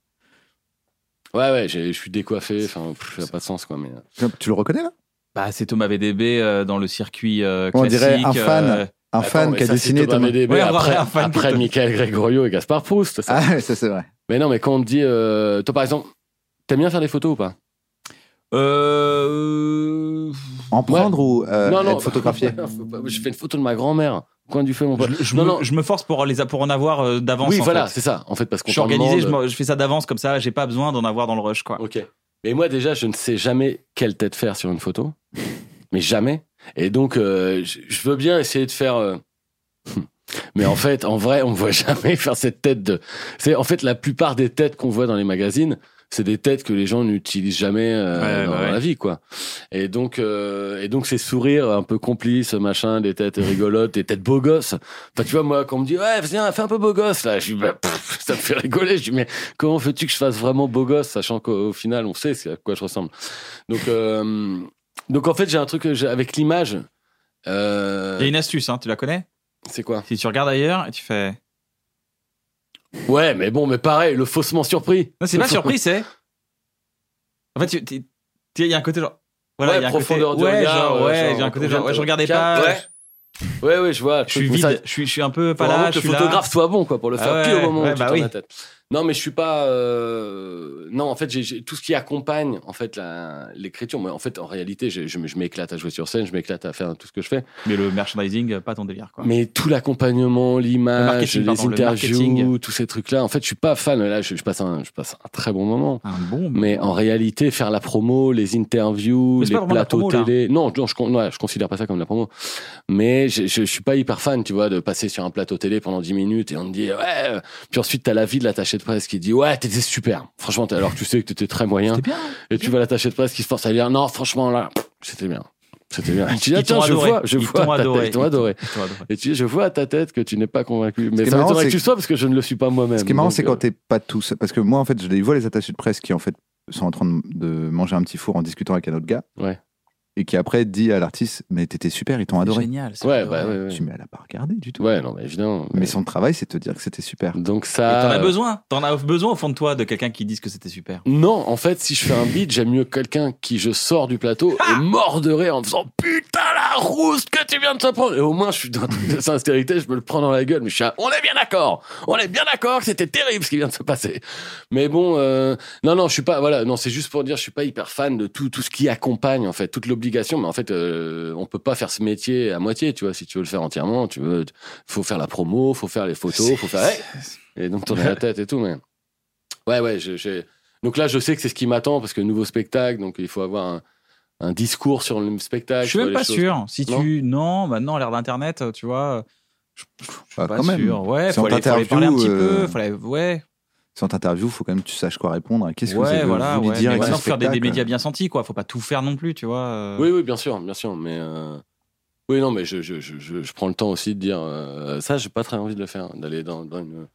Ouais, ouais, je suis décoiffé. Enfin, ça n'a pas de sens, quoi. Mais... euh. tu le reconnais là? Bah, c'est Thomas VDB euh, dans le circuit euh, On classique. dirait un fan. euh, Un Attends, fan mais qui a ça, dessiné c'est Thomas Thomas. VDB Ouais, un après, un fan après Michael Gregorio et Gaspard Proust. ça. Ah ouais, ça c'est vrai. Mais non, mais quand on te dit. euh, Toi, par exemple, t'aimes bien faire des photos ou pas? Euh... En prendre ou euh, être photographié? Faut pas- Je fais une photo de ma grand-mère. Coin du feu, mon pote. Je, je non, me, non. je me force pour, les, pour en avoir euh, d'avance. Oui, en voilà, fait. c'est ça. En fait, parce qu'on Je suis organisé, je, demande- me- je fais ça d'avance comme ça, j'ai pas besoin d'en avoir dans le rush, quoi. Ok. Mais moi, déjà, je ne sais jamais quelle tête faire sur une photo. Mais jamais. Et donc, euh, je, je veux bien essayer de faire. euh, Mais en fait, en vrai, on ne voit jamais faire cette tête de. C'est en fait la plupart des têtes qu'on voit dans les magazines, c'est des têtes que les gens n'utilisent jamais euh, Ouais, dans, bah ouais. la vie, quoi. Et donc, euh, et donc ces sourires un peu complices, machin, des têtes rigolotes, des têtes beaux gosses. Enfin, tu vois, moi, quand on me dit ouais, viens, fais un peu beau gosse là, je dis bah, pff, ça me fait rigoler. Je dis mais comment veux-tu que je fasse vraiment beau gosse, sachant qu'au au final, on sait à quoi je ressemble. Donc, euh, donc en fait, j'ai un truc avec l'image. Il y a une astuce, hein, tu la connais? C'est quoi? Si tu regardes ailleurs et tu fais. Ouais, mais bon, mais pareil, le faussement surpris. Non, c'est pas surpris, c'est. En fait, il y a un côté genre. Voilà, Ouais, il y a un côté. profondeur du ouais, regard, genre, ouais, a un côté genre, ouais, de- je regardais pas. ouais. Ouais, ouais, je vois. Je suis Mais ça- vide, je suis, je suis un peu pas là, je suis là. photographe soit bon, quoi, pour le Ah faire ouais, pile au moment ouais, où bah oui. la tête. Non, mais je suis pas. euh, Non, en fait, j'ai- tout ce qui accompagne en fait la- l'écriture. Moi, en fait, en réalité, je, m'éclate à jouer sur scène, je m'éclate à faire tout ce que je fais. Mais le merchandising, pas ton délire, quoi. Mais tout l'accompagnement, l'image, les pardon, interviews, tous ces trucs-là. En fait, je suis pas fan. Là, je, je passe un, je passe un très bon moment. Un bon. Mais en réalité, faire la promo, les interviews, les la plateaux promo, télé. Non, non, je, ouais, je considère pas ça comme la promo. Mais je, je, suis pas hyper fan, tu vois, de passer sur un plateau télé pendant 10 minutes et on te dit, ouais. euh, Puis ensuite, t'as l'avis de l'attaché de presse qui dit, ouais, t'étais super. Franchement, alors que tu sais que t'étais très moyen. Bien. Et tu vois l'attaché de presse qui se force à dire, non, franchement, là, c'était bien. C'était bien. Et tu dis, ah, tiens, je adoré. vois, je Ils vois. t'ont à ta adoré. tête, Ils adoré. Ils t'ont adoré. Et tu dis, je vois à ta tête que tu n'es pas convaincu. Mais ça m'étonnerait que tu sois parce que je ne le suis pas moi-même. Ce qui est marrant, c'est euh, quand t'es pas tout seul. Parce que moi, en fait, je les vois les attachés de presse qui, en fait, sont en train de, de manger un petit four en discutant avec un autre gars. Ouais. Et qui après dit à l'artiste Mais t'étais super, ils t'ont adoré. Génial. c'est Ouais, adoré. bah, ouais, ouais. Tu mais elle a pas regardé du tout. Ouais, non, mais évidemment. Mais son travail, c'est de te dire que c'était super. Donc ça. T'en as besoin. T'en as besoin au fond de toi de quelqu'un qui dise que c'était super. Non, en fait, si je fais un beat, j'aime mieux quelqu'un qui je sors du plateau Ah et mort de rire en faisant putain la rousse que tu viens de te prendre. Et au moins, je suis dans toute sincérité, je me le prends dans la gueule. Mais je suis, à- on est bien d'accord. On est bien d'accord que c'était terrible ce qui vient de se passer. Mais bon, euh, non, non, je suis pas. Voilà, non, c'est juste pour dire, je suis pas hyper fan de tout, tout ce qui accompagne en fait, toute l'obligation. Mais en fait, euh, on peut pas faire ce métier à moitié, tu vois. Si tu veux le faire entièrement, tu veux, faut faire la promo, faut faire les photos, faut faire. Hey et donc tourner la tête et tout, mais. Ouais, ouais, j'ai. Donc là, je sais que c'est ce qui m'attend parce que nouveau spectacle, donc il faut avoir un, un discours sur le spectacle. Je suis même pas choses. sûr. Si Non tu. Non, maintenant, à l'ère d'Internet, tu vois. Je, je suis Bah, pas quand même. sûr. Ouais, Si faut on aller, faut aller parler un t'interviewe, petit peu. euh, Faut aller- Ouais, Si on t'interview, faut quand même que tu saches quoi répondre. Qu'est-ce que vous ouais, avez voilà. voulu Ouais. dire avec ce faire des, médias bien sentis, quoi. Faut pas tout faire non plus, tu vois. euh. Oui, oui, bien sûr, bien sûr, mais. euh, Oui, non, mais je, je, je, je, je prends le temps aussi de dire euh, ça, j'ai pas très envie de le faire, d'aller dans, dans une.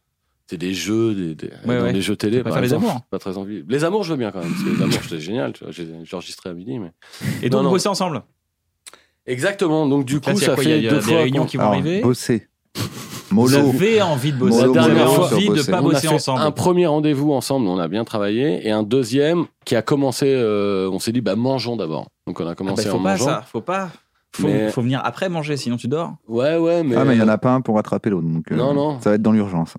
C'est des jeux, des, des, Ouais, dans ouais. des jeux télé. Peux par faire les exemple. amours. Pas très envie. Les amours, je veux bien quand même. Parce que les amours, c'était génial. J'ai j'ai enregistré à midi, mais. Et donc, Non, non. bosser ensemble? Exactement. Donc du Là, coup, c'est ça quoi, il y a- y a deux fois. réunions qui vont Alors, arriver? bosser. Mollo. J'avais envie de bosser. Mollo, La dernière J'avais fois, envie de bosser. pas on a bosser fait ensemble. un premier rendez-vous ensemble, on a bien travaillé, et un deuxième qui a commencé. euh, on s'est dit, bah mangeons d'abord. Donc on a Ah bah, commencé faut en pas mangeant. ça. Faut pas. Faut, Mais- faut venir après manger, sinon tu dors. Ouais, ouais, mais. Ah, mais il y en a pas un pour rattraper l'autre. Donc, euh, Non, non. Ça va être dans l'urgence.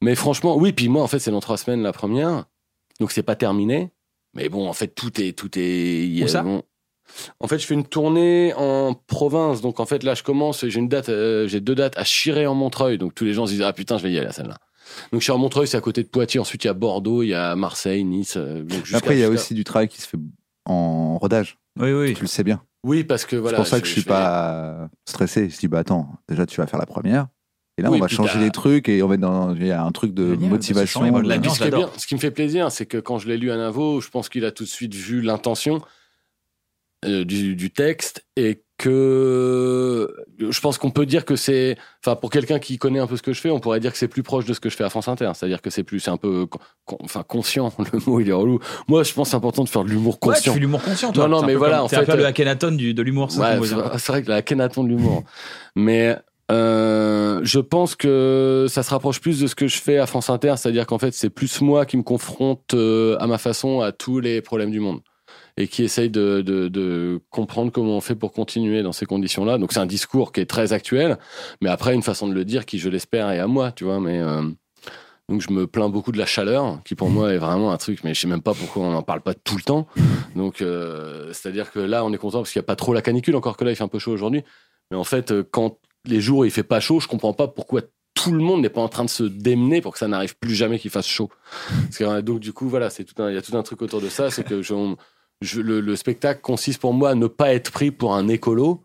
Mais franchement, oui, puis moi, en fait, c'est dans trois semaines la première. Donc, c'est pas terminé. Mais bon, en fait, tout est. Tout est Où ça? bon. En fait, je fais une tournée en province. Donc, en fait, là, je commence. J'ai une date, euh, j'ai deux dates à Chiré en Montreuil. Donc, tous les gens se disent Ah putain, je vais y aller à celle-là. Donc, je suis en Montreuil, c'est à côté de Poitiers. Ensuite, il y a Bordeaux, il y a Marseille, Nice. euh, donc Après, il y a aussi du travail qui se fait en rodage. Oui, oui. Tu le sais bien. Oui, parce que voilà. c'est pour ça que je, suis fais- pas stressé. Je dis, bah attends, déjà, tu vas faire la première. Et là, Oui, on va changer t'as- les trucs et on va être dans. Il y a un truc de Génial, motivation. de ce, qui bien- ce qui me fait plaisir, c'est que quand je l'ai lu à Navo, je pense qu'il a tout de suite vu l'intention euh, du, du texte et que je pense qu'on peut dire que c'est, enfin pour quelqu'un qui connaît un peu ce que je fais, on pourrait dire que c'est plus proche de ce que je fais à France Inter. C'est-à-dire que c'est plus, c'est un peu, con- enfin conscient. Le mot il est relou. Moi, je pense que c'est important de faire de l'humour Ouais, tu conscient. fais l'humour conscient, toi. Non, non, C'est un mais peu voilà, comme- en c'est un fait, peu le euh, Akhenaton du, de l'humour, ça. Ouais, c'est vrai- que Kenaton de l'humour. Mais euh, je pense que ça se rapproche plus de ce que je fais à France Inter, c'est-à-dire qu'en fait, c'est plus moi qui me confronte euh, à ma façon à tous les problèmes du monde et qui essaye de, de, de comprendre comment on fait pour continuer dans ces conditions-là. Donc c'est un discours qui est très actuel, mais après une façon de le dire qui, je l'espère, est à moi, tu vois. Mais euh, donc je me plains beaucoup de la chaleur, qui pour moi est vraiment un truc, mais je sais même pas pourquoi on n'en parle pas tout le temps. Donc c'est-à-dire que là, on est content parce qu'il n'y a pas trop la canicule, encore que là, il fait un peu chaud aujourd'hui. Mais en fait, quand les jours où il fait pas chaud, je comprends pas pourquoi tout le monde n'est pas en train de se démener pour que ça n'arrive plus jamais qu'il fasse chaud. Euh, donc du coup, voilà, c'est tout il y a tout un truc autour de ça, c'est que le spectacle consiste pour moi à ne pas être pris pour un écolo,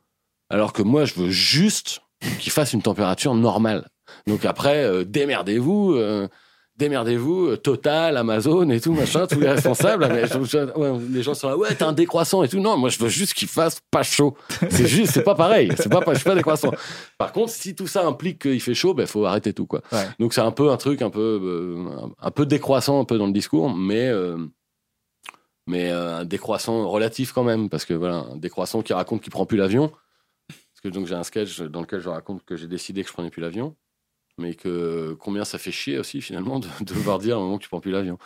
alors que moi, je veux juste qu'il fasse une température normale. Donc après, euh, démerdez-vous. euh, Démerdez-vous, euh, Total, Amazon et tout, machin, tous les responsables. mais je- je- ouais, les gens sont là, ouais, t'es un décroissant et tout. Non, moi, je veux juste qu'il fasse pas chaud. C'est juste, c'est pas pareil. C'est pas, je suis pas décroissant. Par contre, si tout ça implique qu'il fait chaud, ben, faut arrêter tout, quoi. Ouais. Donc, c'est un peu un truc un peu, euh, un peu décroissant, un peu dans le discours, mais, euh, mais euh, un décroissant relatif quand même, parce que voilà, un décroissant qui raconte qu'il prend plus l'avion. Parce que donc, j'ai un sketch dans lequel je raconte que j'ai décidé que je prenais plus l'avion. Mais que combien ça fait chier aussi finalement de, de devoir dire à un moment que tu prends plus l'avion.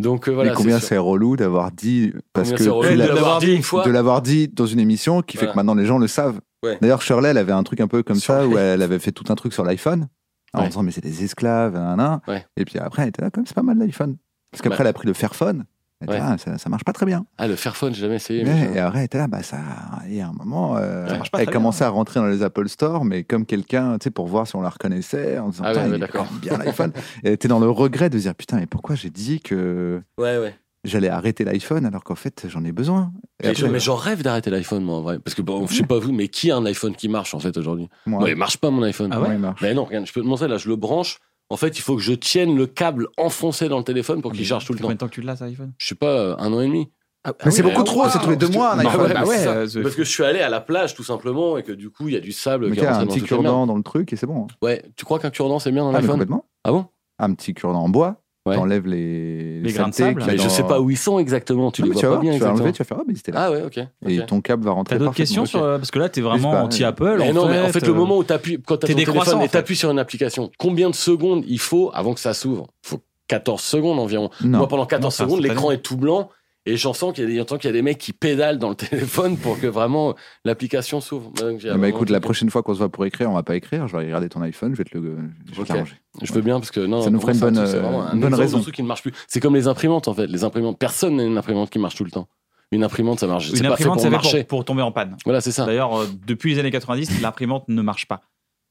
Donc euh, voilà. Mais combien c'est relou d'avoir dit. Parce Combien que de l'avoir dit une fois de l'avoir dit dans une émission qui fait que maintenant les gens le savent. Ouais. D'ailleurs, Shirley, elle avait un truc un peu comme ça où elle avait fait tout un truc sur l'iPhone. en disant mais c'est des esclaves. Ouais. Et puis après, elle était là, comme c'est pas mal l'iPhone. Parce qu'après, Bah. elle a pris le Fairphone. Ouais. là, ça, ça marche pas très bien. Ah, le Fairphone, j'ai jamais essayé. mais Ouais, je- et après, elle était là, bah ça. Il y a un moment, euh, Ça marche pas elle commençait à rentrer dans les Apple Store, mais comme quelqu'un, tu sais, pour voir si on la reconnaissait, en disant, Ah ouais, ouais, il est bien l'iPhone. et elle était dans le regret de se dire, putain, mais pourquoi j'ai dit que Ouais, ouais. j'allais arrêter l'iPhone alors qu'en fait, j'en ai besoin. Et Mais, après, je- mais j'en rêve d'arrêter l'iPhone, moi, en vrai. Parce que, bon, je sais pas vous, mais qui a un iPhone qui marche, en fait, aujourd'hui? Moi, Moi, il marche pas, mon iPhone. Ah moi, il marche. Mais non, regarde, je peux te montrer, là, je le branche. En fait, il faut que je tienne le câble enfoncé dans le téléphone pour qu'il charge tout le Combien temps. de temps que tu l'as, ça, iPhone? Je sais pas, euh, un an et demi. Mais c'est beaucoup ouais, trop, ouais, c'est tous les deux parce que- mois un Bah iPhone. ouais, Bah ouais, euh, Parce que je suis allé à la plage, tout simplement, et que du coup, il y a du sable Mais qui tiens, rentre un dans petit cure-dent dans le truc et c'est bon. Ouais, tu crois qu'un cure-dent, c'est bien dans Ah, l'iPhone? complètement. Ah bon? Un petit cure-dent en bois, Ouais. t'enlèves les, Les grains de sable. je sais pas où ils sont exactement, tu Non, les vois tu vas pas voir, bien tu vas exactement. enlever, tu vas faire, ah, mais c'était là. Ah ouais, ok. Et ton câble va rentrer T'as d'autres questions sur, euh, parce que là, t'es vraiment pas, anti-Apple. Mais en non, mais en fait, fait, le euh, moment où t'appuies, quand t'as ton téléphone en et fait. t'appuies sur une application, combien de secondes il faut avant que ça s'ouvre? Il faut 14 secondes environ. Non. Moi, pendant 14 Non, c'est secondes, l'écran est tout blanc et j'en sens qu'il y a des, qu'il y a des mecs qui pédalent dans le téléphone pour que vraiment l'application s'ouvre. Ah bah écoute, la prochaine fois qu'on se voit pour écrire, on va pas écrire. Je vais regarder ton iPhone, je vais te le, je vais. Je veux bien parce que non, Ça nous ferait une bonne, c'est euh, un bonne raison. qui ne marche plus. C'est comme les imprimantes en fait. Les imprimantes, personne n'a une imprimante qui marche tout le temps. Une imprimante, ça marche. Une pas fait imprimante, pour c'est fait marcher. pour, pour tomber en panne. Voilà, c'est ça. D'ailleurs, euh, depuis les années 90, l'imprimante ne marche pas.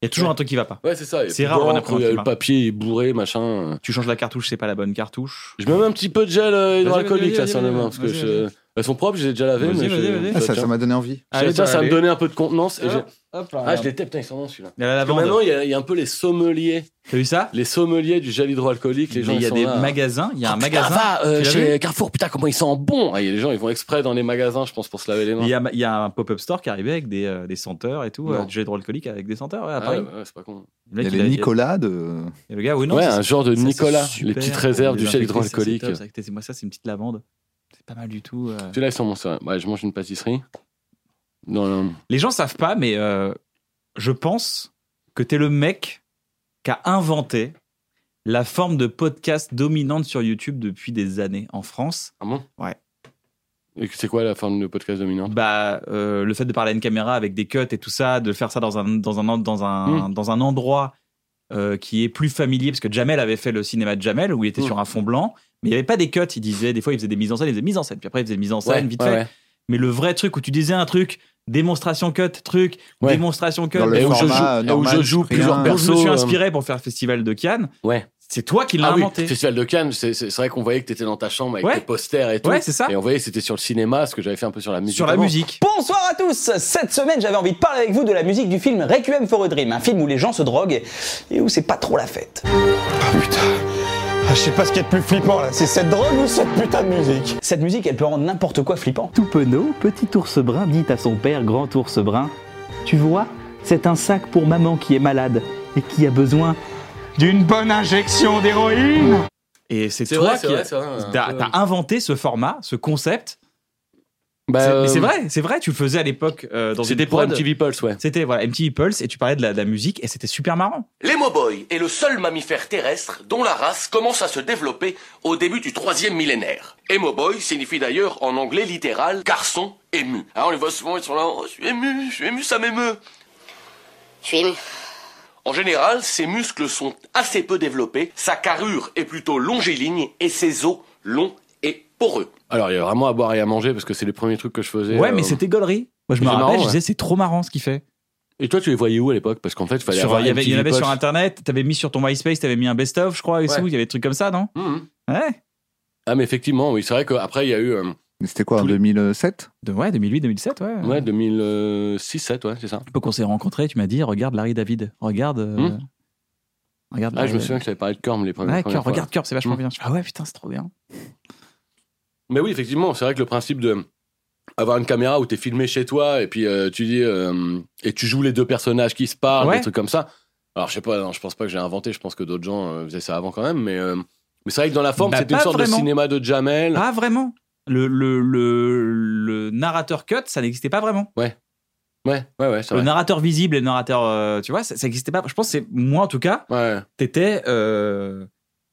Il y a toujours Ouais. un truc qui va pas. Ouais, c'est ça. C'est rare, on apprend le papier est bourré, machin. Tu changes la cartouche, c'est pas la bonne cartouche. Je mets même un petit peu de gel euh, hydroalcoolique là sur les mains parce que elles sont propres, je les ai déjà lavées. Vas-y, mais vas-y, je- vas-y. Ah, ça, m'a donné envie. Je sais, ça, ça me donner un peu de contenance. et j'ai- Hop là. Ah, je les tape, putain, ils sont bons celui-là. Il y a la Parce que lavande. maintenant, il y, a, il y a un peu les sommeliers. T'as vu ça Les sommeliers du gel hydroalcoolique. Les gens, Mais Il y a ils sont des là. magasins. Il y a un Oh, putain, magasin. va, euh, tu l'as chez Carrefour, putain, comment ils sont bons. Ah, les gens, ils vont exprès dans les magasins, je pense, pour se laver les mains. Il y, a, il y a un pop-up store qui arrivait avec des, euh, des senteurs et tout, Non. euh, du gel hydroalcoolique avec des senteurs ouais, à Ah, Paris. ouais, ouais, c'est pas con. Le Il mec, y a il les a- Nicolas de. Et le gars, oui, non. ouais, ça, un genre de ça, c'est Nicolas, super les petites pour réserves du gel désinfecter, c'est hydroalcoolique. ça, Moi, ça, c'est une petite lavande. C'est pas mal du tout. euh. Celui-là. Ouais, je mange une pâtisserie. Non, non. Les gens savent pas, mais euh, je pense que t'es le mec qui a inventé la forme de podcast dominante sur YouTube depuis des années en France. Ah bon? Ouais. Et c'est quoi la forme de podcast dominante? Bah, euh, le fait de parler à une caméra avec des cuts et tout ça, de faire ça dans un, dans un, dans un, Mm. dans un endroit euh, qui est plus familier, parce que Jamel avait fait le cinéma de Jamel où il était Mm. sur un fond blanc, mais il n'y avait pas des cuts. Il disait, des fois, il faisait des mises en scène, il faisait des mises en scène, puis après, il faisait des mises en scène, vite ouais, fait. ouais. Mais le vrai truc où tu disais un truc, démonstration cut, truc, Ouais. démonstration cut, Dans le Et où je format joue- et où normal, je joue plusieurs dont je me persos, suis euh, inspiré pour faire le festival de Cannes. Ouais. C'est toi qui l'as Ah oui, inventé. Festival de Cannes, c'est vrai qu'on voyait que t'étais dans ta chambre avec Ouais. tes posters et tout. Ouais, c'est ça. Et on voyait que c'était sur le cinéma, ce que j'avais fait un peu sur la musique. Sur la avant. musique. Bonsoir à tous Cette semaine, j'avais envie de parler avec vous de la musique du film Requiem for a Dream, un film où les gens se droguent et où c'est pas trop la fête. Ah putain ah, Je sais pas ce qu'il y a de plus flippant là, c'est cette drogue ou cette putain de musique? Cette musique, elle peut rendre n'importe quoi flippant. Tout penaud, petit ours brun dit à son père, grand ours brun Tu vois, c'est un sac pour maman qui est malade et qui a besoin d'une bonne injection d'héroïne. Et c'est toi vrai, qui vrai, vrai, peu. t'as inventé ce format, ce concept. Bah, C'est- euh, mais c'est vrai, c'est vrai. Tu le faisais à l'époque euh, dans C'était une pour prod. MTV Pulse, ouais. C'était voilà MTV Pulse et tu parlais de la, de la musique et c'était super marrant. L'hémoboy est le seul mammifère terrestre dont la race commence à se développer au début du troisième millénaire. Hémoboy signifie d'ailleurs en anglais littéral garçon ému. Alors on les voit souvent, ils sont là, oh, je suis ému, je suis ému, ça m'émeut. Je suis ému. En général, ses muscles sont assez peu développés, sa carrure est plutôt longiligne et ses os longs Alors, il y a vraiment à boire et à manger parce que c'est les premiers trucs que je faisais. Ouais, euh, mais c'était gaulerie. Moi je me rappelle, marrant, je disais c'est trop marrant ce qu'il fait. Et toi, tu les voyais où à l'époque? Parce qu'en fait, il fallait Sur- avoir il y avait, il y avait sur internet, t'avais mis sur ton MySpace, t'avais mis un best-of, je crois, et Ouais. tout. Il y avait des trucs comme ça, non? Mhm. Ouais. Ah, mais effectivement, oui, c'est vrai qu'après, il y a eu. euh, Mais C'était quoi, en Tous les- 2007 De, ouais, 2008-2007, ouais. ouais, 2006-7, ouais, c'est ça. L'époque où on s'est rencontrés, tu m'as dit regarde Larry David, regarde. euh, Hmm. Regarde. Ah, je me souviens que j'avais parlé de Corm les premières Ouais, premières fois. regarde Curb, c'est vachement Hmm. bien. Je fais, ah ouais, putain, c'est trop bien. Mais oui, effectivement, c'est vrai que le principe de avoir une caméra où t'es filmé chez toi et puis euh, tu dis euh, et tu joues les deux personnages qui se parlent, Ouais. des trucs comme ça. Alors je sais pas, non, je pense pas que j'ai inventé. Je pense que d'autres gens euh, faisaient ça avant quand même, mais mais c'est vrai que dans la forme, Bah, c'était une sorte vraiment. de cinéma de Jamel. Pas vraiment. Le, le, le, le narrateur cut, ça n'existait pas vraiment. Ouais, ouais, ouais, c'est Le vrai. narrateur visible et le narrateur, tu vois, ça, ça existait pas. Je pense que c'est moi en tout cas, Ouais, t'étais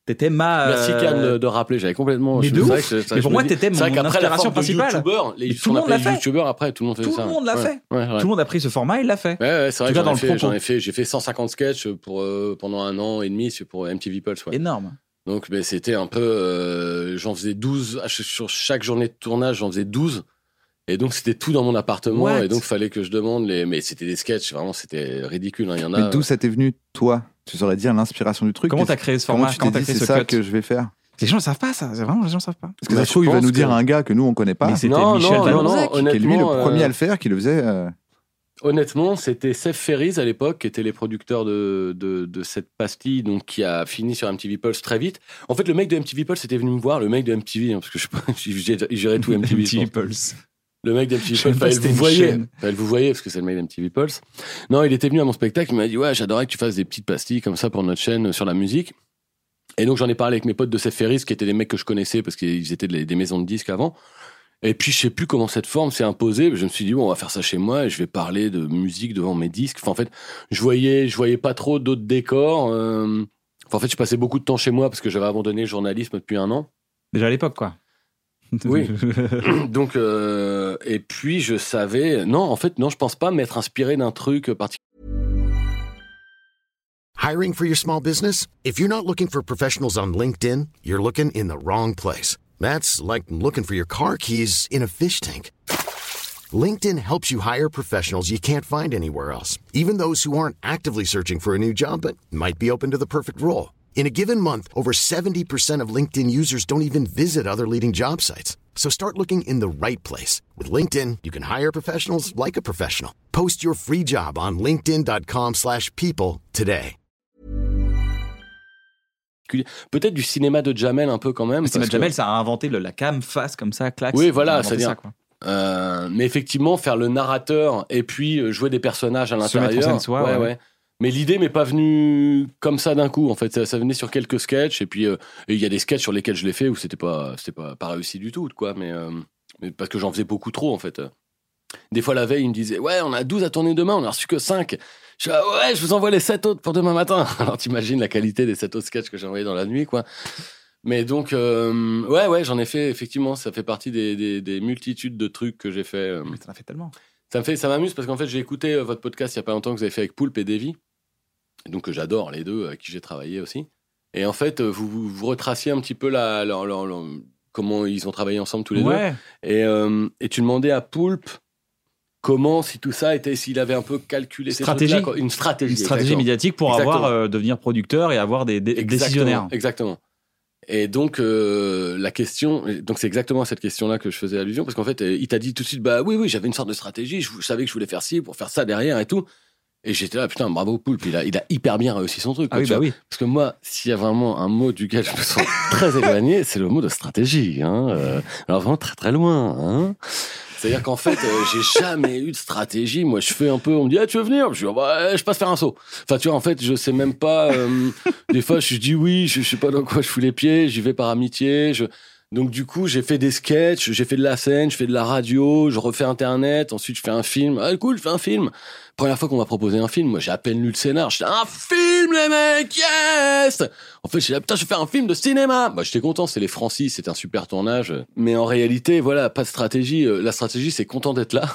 T'étais ma. Merci euh, Cannes de, de rappeler, j'avais complètement. mais de c'est vrai ouf. ça- Mais pour me moi, t'étais vrai mon qu'après la inspiration principale. youtubeur, les, tout le monde l'a fait. youtubeurs après, tout le monde fait Tout ça. le monde l'a Ouais. fait. Ouais, ouais. Tout le monde a pris ce format, il l'a fait. Ouais, ouais, c'est vrai tout j'en dans ai, le fait, propos. j'en ai fait, j'ai fait 150 sketchs pour, euh, pendant un an et demi pour MTV Pulse. Ouais. Énorme. Donc ben, c'était un peu, euh, j'en faisais 12, à ch- sur chaque journée de tournage, j'en faisais 12. Et donc c'était tout dans mon appartement, What? et donc fallait que je demande les. Mais c'était des sketchs, vraiment c'était ridicule. hein. Il y en a. Mais d'où ça t'est venu, toi Tu saurais dire l'inspiration du truc Comment t'as créé ce Comment format tu Comment t'es t'as dit, créé c'est ce ça cut que je vais faire Les gens ne savent pas ça. C'est vraiment, les gens ne savent pas. Parce que Bah, ça se trouve, je il va nous dire que- un gars que nous, on connaît pas. Mais c'était Non, Michel non, non, non, qui est lui le honnêtement, premier euh, à le faire, qui le faisait. euh, Honnêtement, c'était Seth Ferris à l'époque qui étaient les producteurs de, de, de cette pastille, donc qui a fini sur MTV Pulse très vite. En fait, le mec de MTV Pulse était venu me voir, le mec de MTV, hein, parce que je sais pas, j'ai- il gérait tout MTV. pense. Pulse. Le mec d'MTV Pulse, c'était vous chaîne. fallait vous voyez parce que c'est le mec d'MTV Pulse. Non, il était venu à mon spectacle, il m'a dit ouais, j'adorerais que tu fasses des petites pastilles comme ça pour notre chaîne sur la musique. Et donc j'en ai parlé avec mes potes de Seth Ferris, qui étaient des mecs que je connaissais parce qu'ils étaient des des maisons de disques avant. Et puis je sais plus comment cette forme s'est imposée. Je me suis dit bon, on va faire ça chez moi et je vais parler de musique devant mes disques. Enfin, en fait, je voyais, je voyais pas trop d'autres décors. euh, Enfin, en fait, je passais beaucoup de temps chez moi parce que j'avais abandonné le journalisme depuis un an. Déjà à l'époque, quoi. Oui. Donc, euh, et puis je savais, non, en fait, non, je pense pas m'être inspiré d'un truc particulier. Hiring for your small business? If you're not looking for professionals on LinkedIn, you're looking in the wrong place. That's like looking for your car keys in a fish tank. LinkedIn helps you hire professionals you can't find anywhere else, even those who aren't actively searching for a new job but might be open to the perfect role. In a given month, over 70% of LinkedIn users don't even visit other leading job sites. So start looking in the right place. With LinkedIn, you can hire professionals like a professional. Post your free job on linkedin.com/people slash people today. Peut-être du cinéma de Jamel un peu quand même. Steve parce que- Jamel, ça a inventé le- la cam face comme ça, clac. Oui, voilà, c'est-à-dire. ça, quoi. Euh, mais effectivement, faire le narrateur et puis euh, jouer des personnages à Se mettre en l'intérieur. scène soi, ouais. Mais l'idée m'est pas venue comme ça d'un coup. En fait, ça, ça venait sur quelques sketchs et puis euh, il y a des sketchs sur lesquels je l'ai fait où c'était pas c'était pas pas réussi du tout, quoi. Mais, euh, mais parce que j'en faisais beaucoup trop en fait. Des fois la veille, il me disait ouais, on a 12 à tourner demain, on a reçu que 5 Je suis ah ouais, je vous envoie les 7 autres pour demain matin. Alors t'imagines la qualité des 7 autres sketchs que j'ai envoyés dans la nuit, quoi. Mais donc, euh, ouais, ouais, j'en ai fait, effectivement, ça fait partie des, des, des multitudes de trucs que j'ai fait. Mais t'en as fait tellement. Ça me fait, ça m'amuse parce qu'en fait, j'ai écouté votre podcast il y a pas longtemps que vous avez fait avec Poulpe et Davy. Donc, que j'adore, les deux, avec qui j'ai travaillé aussi. Et en fait, euh, vous, vous, retraciez un petit peu la, comment ils ont travaillé ensemble tous les Ouais. deux. Et, euh, et tu demandais à Poulpe comment, si tout ça était, s'il avait un peu calculé ces Stratégie. quoi. Une stratégie. Une stratégie exactement. médiatique pour Exactement. avoir euh, devenir producteur et avoir des, des- Exactement, décisionnaires. Exactement. Et donc euh, la question, donc c'est exactement à cette question-là que je faisais allusion parce qu'en fait euh, il t'a dit tout de suite bah oui oui j'avais une sorte de stratégie, je, je savais que je voulais faire ci pour faire ça derrière et tout. Et j'étais là putain bravo Poulpe, il a il a hyper bien réussi son truc. Ah quoi, oui, bah oui. Parce que moi s'il y a vraiment un mot duquel je me sens très éloigné, c'est le mot de stratégie. Hein. euh, alors vraiment très très loin. Hein. C'est-à-dire qu'en fait, euh, j'ai jamais eu de stratégie. Moi, je fais un peu, on me dit, ah, tu veux venir? Je dis, Ah, bah, je passe faire un saut. Enfin, tu vois, en fait, je sais même pas, euh, des fois, je dis oui, je, je sais pas dans quoi je fous les pieds, j'y vais par amitié, je, donc, du coup, j'ai fait des sketchs, j'ai fait de la scène, je fais de la radio, je refais Internet, ensuite je fais un film. Ah, cool, je fais un film. Première fois qu'on m'a proposé un film, moi, j'ai à peine lu le scénar. J'étais, un film, les mecs, yes! En fait, j'ai dit, putain, je vais faire un film de cinéma. Bah, j'étais content, c'est les Francis, c'était un super tournage. Mais en réalité, voilà, pas de stratégie. Euh, La stratégie, c'est content d'être là.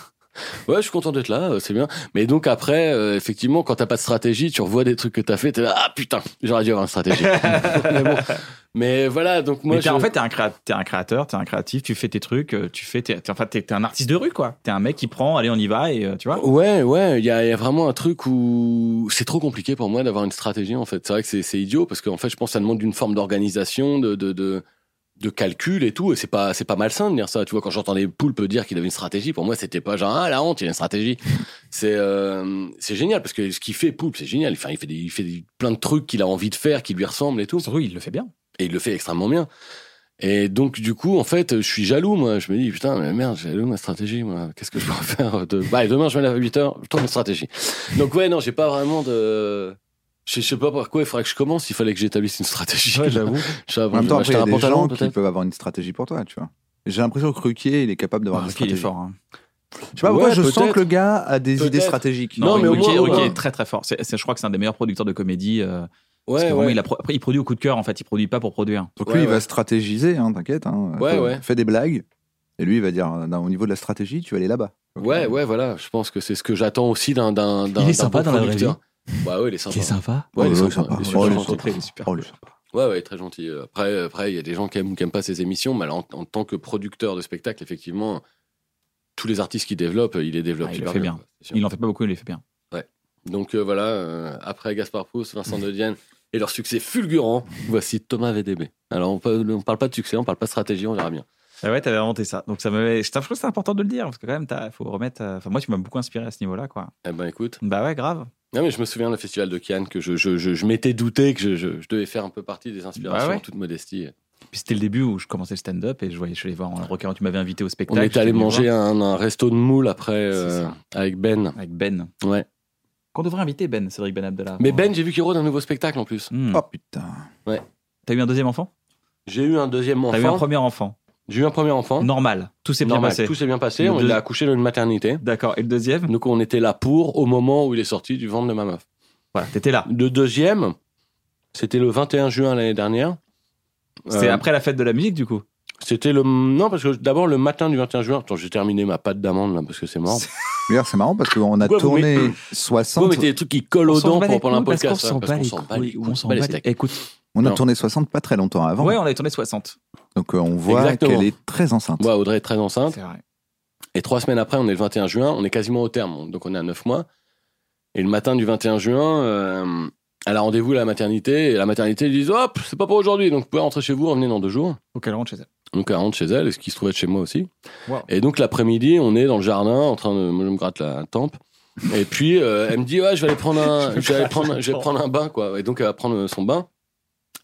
Ouais, je suis content d'être là, euh, c'est bien. Mais donc après, euh, effectivement, quand t'as pas de stratégie, tu revois des trucs que t'as fait, t'es là, ah putain, j'aurais dû avoir une stratégie. mais, bon. Mais voilà, donc moi, Mais je- en fait, t'es un, créa- t'es un créateur, t'es un créatif, tu fais tes trucs, euh, tu fais, t'es, t'es- enfin, t'es, un artiste de rue, quoi. T'es un mec qui prend, allez, on y va, et euh, tu vois. Ouais, ouais, il y a, y a vraiment un truc où c'est trop compliqué pour moi d'avoir une stratégie en fait. C'est vrai que c'est, c'est idiot parce qu'en fait, je pense que ça demande une forme d'organisation, de, de, de, de calcul et tout. Et c'est pas, c'est pas malsain de dire ça. Tu vois, quand j'entendais Poulpe dire qu'il avait une stratégie, pour moi, c'était pas genre ah la honte, il a une stratégie. C'est, euh, c'est génial parce que ce qu'il fait Poulpe, c'est génial. Enfin, il fait des, il fait des- plein de trucs qu'il a envie de faire, qui lui ressemblent et tout. Surtout, il le fait bien. Et il le fait extrêmement bien. Et donc, du coup, en fait, je suis jaloux, moi. Je me dis, putain, mais merde, j'ai jaloux ma stratégie, moi. Qu'est-ce que je pourrais faire de... Bah, demain, je vais aller à 8 heures, je trouve une stratégie. Donc, ouais, non, j'ai pas vraiment de. Je sais pas par quoi il faudrait que je commence, il fallait que j'établisse une stratégie. Ouais, j'avoue. En même temps, après, il y a un des pantalon, gens qui peuvent avoir une stratégie pour toi, tu vois. J'ai l'impression que Ruquier, il est capable d'avoir Ah, une Ruquier, il est stratégie. fort. hein. Je sais pas pourquoi Ouais, je sens que le gars a des idées stratégiques. Non, mais Ruquier, moins- Ruquier au moins- est très très fort. Je crois que c'est un des meilleurs producteurs de comédie. euh, Parce Ouais, que vraiment, ouais. il a pro- après, il produit au coup de cœur, en fait. Il produit pas pour produire. Donc Ouais, lui, il ouais. va stratégiser, hein, t'inquiète. Hein, Ouais, Fait- ouais. Fait des blagues. Et lui, il va dire, euh, non, au niveau de la stratégie, tu vas aller là-bas. Ouais, ouais, voilà. Je pense que c'est ce que j'attends aussi d'un d'un d'un Il est sympa dans la vraie. Bah ouais, il est sympa. Il est sympa. Ouais, il est sympa. sympa. Il est super il est gentil. rencontré, il est super. Oh. Ouais, ouais, très gentil. Après, après, il y a des gens qui aiment ou qui aiment pas ses émissions, mais alors, en, en tant que producteur de spectacle, effectivement, tous les artistes qu'il développe, il les développe Ah, il le super fait bien. Il en fait pas beaucoup, il les fait bien. Donc euh, voilà, euh, après Gaspard Proust, Vincent de Dienne et leur succès fulgurant, voici Thomas VDB. Alors on, peut, on parle pas de succès, on parle pas de stratégie, on verra bien. Ah ouais, t'avais inventé ça. Donc ça me. Je trouve que c'est important de le dire parce que quand même, il faut remettre. euh, Enfin, moi, tu m'as beaucoup inspiré à ce niveau-là, quoi. Eh ben écoute, Bah ouais, grave. Non mais je me souviens du festival de Cannes que je, je, je, je m'étais douté que je, je, je devais faire un peu partie des inspirations Bah ouais. en toute modestie. Puis c'était le début où je commençais le stand-up et je voyais, je suis allé voir en Rocker, tu m'avais invité au On spectacle. était allé manger un, un resto de moule après euh, avec Ben. avec Ben. Ouais. Qu'on devrait inviter Ben, Cédric Ben Abdallah. Mais Ben, j'ai vu qu'il rôde un nouveau spectacle en plus. Hmm. Oh putain. T'as eu un deuxième enfant? J'ai eu un deuxième T'as eu un enfant. premier enfant. J'ai eu un premier enfant. Normal. Tout s'est bien passé. Tout s'est bien passé. Le On deux- l'a accouché dans une maternité. D'accord. Et le deuxième? Donc on était là pour au moment où il est sorti du ventre de ma meuf. Voilà, t'étais là. Le deuxième, c'était le 21 juin l'année dernière. C'était Euh, après la fête de la musique, du coup? C'était le non parce que d'abord le matin du 21 juin. Attends, j'ai terminé ma pâte d'amande là parce que c'est mort. D'ailleurs, c'est marrant parce qu'on a Pourquoi vous tourné mettez- 60. Vous mettez des trucs qui collent aux dents pour pendant un couilles, parce podcast. qu'on hein, s'en parce bat qu'on les s'en bat couilles. Écoute, On a Non. tourné 60 pas très longtemps avant. ouais, on avait tourné 60. Donc euh, on voit Exactement. qu'elle est très enceinte. Ouais, Audrey est très enceinte. C'est vrai. Et trois semaines après, on est le 21 juin, on est quasiment au terme. Donc on est à 9 mois. Et le matin du 21 juin, euh, elle a rendez-vous à la maternité. Et la maternité, ils disent Hop, c'est pas pour aujourd'hui. Donc vous pouvez rentrer chez vous, revenez dans deux jours. Faut qu'elle rentre chez elle. Donc elle rentre chez elle, et ce qui se trouvait être chez moi aussi. Wow. Et donc l'après-midi, on est dans le jardin en train de. Moi, je me gratte la tempe. Et puis euh, elle me dit Ouais, je vais aller prendre un, je vais aller prendre, je vais prendre un bain, quoi. Et donc elle va prendre son bain.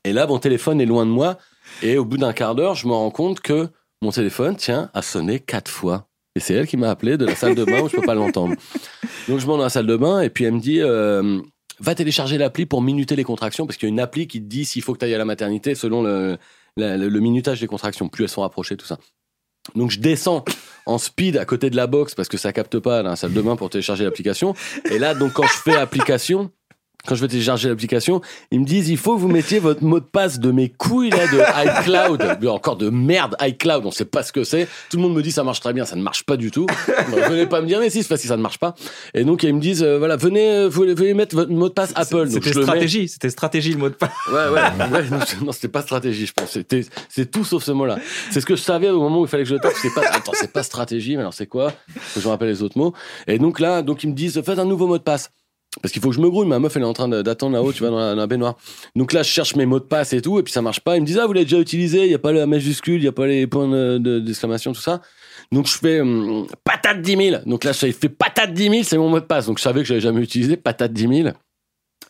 Et là, mon téléphone est loin de moi. Et au bout d'un quart d'heure, je me rends compte que mon téléphone, tiens, a sonné quatre fois. Et c'est elle qui m'a appelé de la salle de bain où je peux pas l'entendre. Donc je monte dans la salle de bain et puis elle me dit euh, va télécharger l'appli pour minuter les contractions parce qu'il y a une appli qui te dit s'il faut que tu ailles à la maternité selon le, le minutage des contractions, plus elles sont rapprochées, tout ça. Donc je descends en speed à côté de la box parce que ça capte pas dans la salle de bain pour télécharger l'application. Et là, donc quand je fais application, quand je vais télécharger l'application, ils me disent il faut que vous mettiez votre mot de passe de mes couilles là de iCloud, encore de merde iCloud, on sait pas ce que c'est. Tout le monde me dit ça marche très bien, ça ne marche pas du tout. Bon, venez pas me dire mais si c'est facile, ça ne marche pas. Et donc ils me disent euh, voilà venez euh, vous venez mettre votre mot de passe Apple. C'était stratégie. C'était stratégie, le mot de passe. Ouais, ouais, ouais, non, c'était pas stratégie, je pense. C'était, c'est tout sauf ce mot-là. C'est ce que je savais au moment où il fallait que je le tape. C'est pas, attends, c'est pas stratégie, mais alors c'est quoi? Que je me rappelle les autres mots. Et donc là, donc ils me disent, faites un nouveau mot de passe. Parce qu'il faut que je me grouille. Ma meuf, elle est en train d'attendre là-haut, tu vois, dans la, baignoire. Donc là, je cherche mes mots de passe et tout, et puis ça marche pas. Ils me disent, ah, vous l'avez déjà utilisé, il y a pas la majuscule, il y a pas les points de- de- d'exclamation, tout ça. Donc je fais hum, patate 10 000. Donc là, je fais patate 10 000, c'est mon mot de passe. Donc je savais que j'avais jamais utilisé patate 10 000.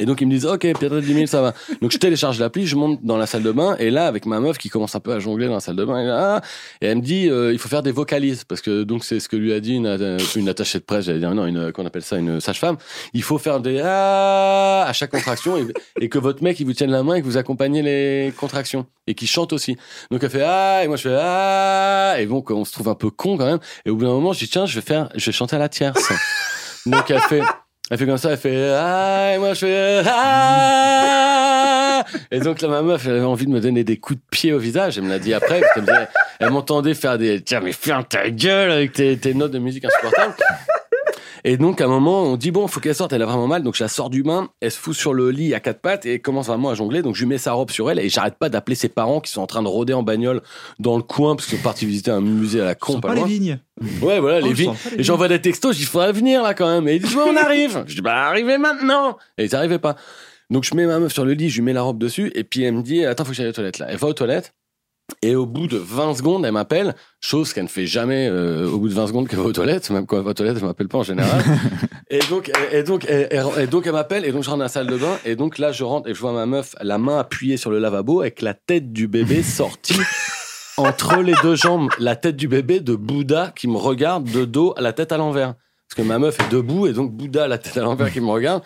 Et donc ils me disent ok patate 10 000 ça va. Donc je télécharge l'appli, je monte dans la salle de bain et là avec ma meuf qui commence un peu à jongler dans la salle de bain, est là, et elle me dit euh, il faut faire des vocalises parce que donc c'est ce que lui a dit une, atta- une attachée de presse, j'allais dire non une qu'on appelle ça une sage-femme. Il faut faire des ah à chaque contraction et, et que votre mec il vous tienne la main et que vous accompagnez les contractions et qu'il chante aussi. Donc elle fait ah et moi je fais ah et donc on se trouve un peu con quand même et au bout d'un moment je dis tiens je vais faire je vais chanter à la tierce. donc elle fait elle fait comme ça, elle fait ah et moi je fais ah et donc là ma meuf elle avait envie de me donner des coups de pied au visage. Elle me l'a dit après elle m'entendait faire des tiens mais ferme ta gueule avec tes, tes notes de musique insupportables. Et donc à un moment on dit bon faut qu'elle sorte, elle a vraiment mal donc je la sors du bain, elle se fout sur le lit à quatre pattes et elle commence vraiment à jongler donc je lui mets sa robe sur elle et j'arrête pas d'appeler ses parents qui sont en train de rôder en bagnole dans le coin parce qu'ils sont partis visiter un musée à la con pas pas les loin. vignes. Ouais, voilà, Oh, les je vignes. Et j'envoie des textos, je dis, faudrait venir là quand même. Et ils disent, on arrive. Je dis, bah, arrivez maintenant. Et ils arrivaient pas. Donc je mets ma meuf sur le lit, je lui mets la robe dessus, et puis elle me dit, attends, faut que j'aille aux toilettes là. Elle va aux toilettes. Et au bout de 20 secondes, elle m'appelle, chose qu'elle ne fait jamais euh, au bout de 20 secondes qu'elle va aux toilettes, même quand elle va aux toilettes, elle m'appelle pas en général. et donc, et, et donc, et, et- et donc elle m'appelle, et donc je rentre dans la salle de bain, et donc là je rentre et je vois ma meuf, la main appuyée sur le lavabo, avec la tête du bébé sortie entre les deux jambes, la tête du bébé de Bouddha qui me regarde de dos, la tête à l'envers. Parce que ma meuf est debout et donc Bouddha, la tête à l'envers qui me regarde.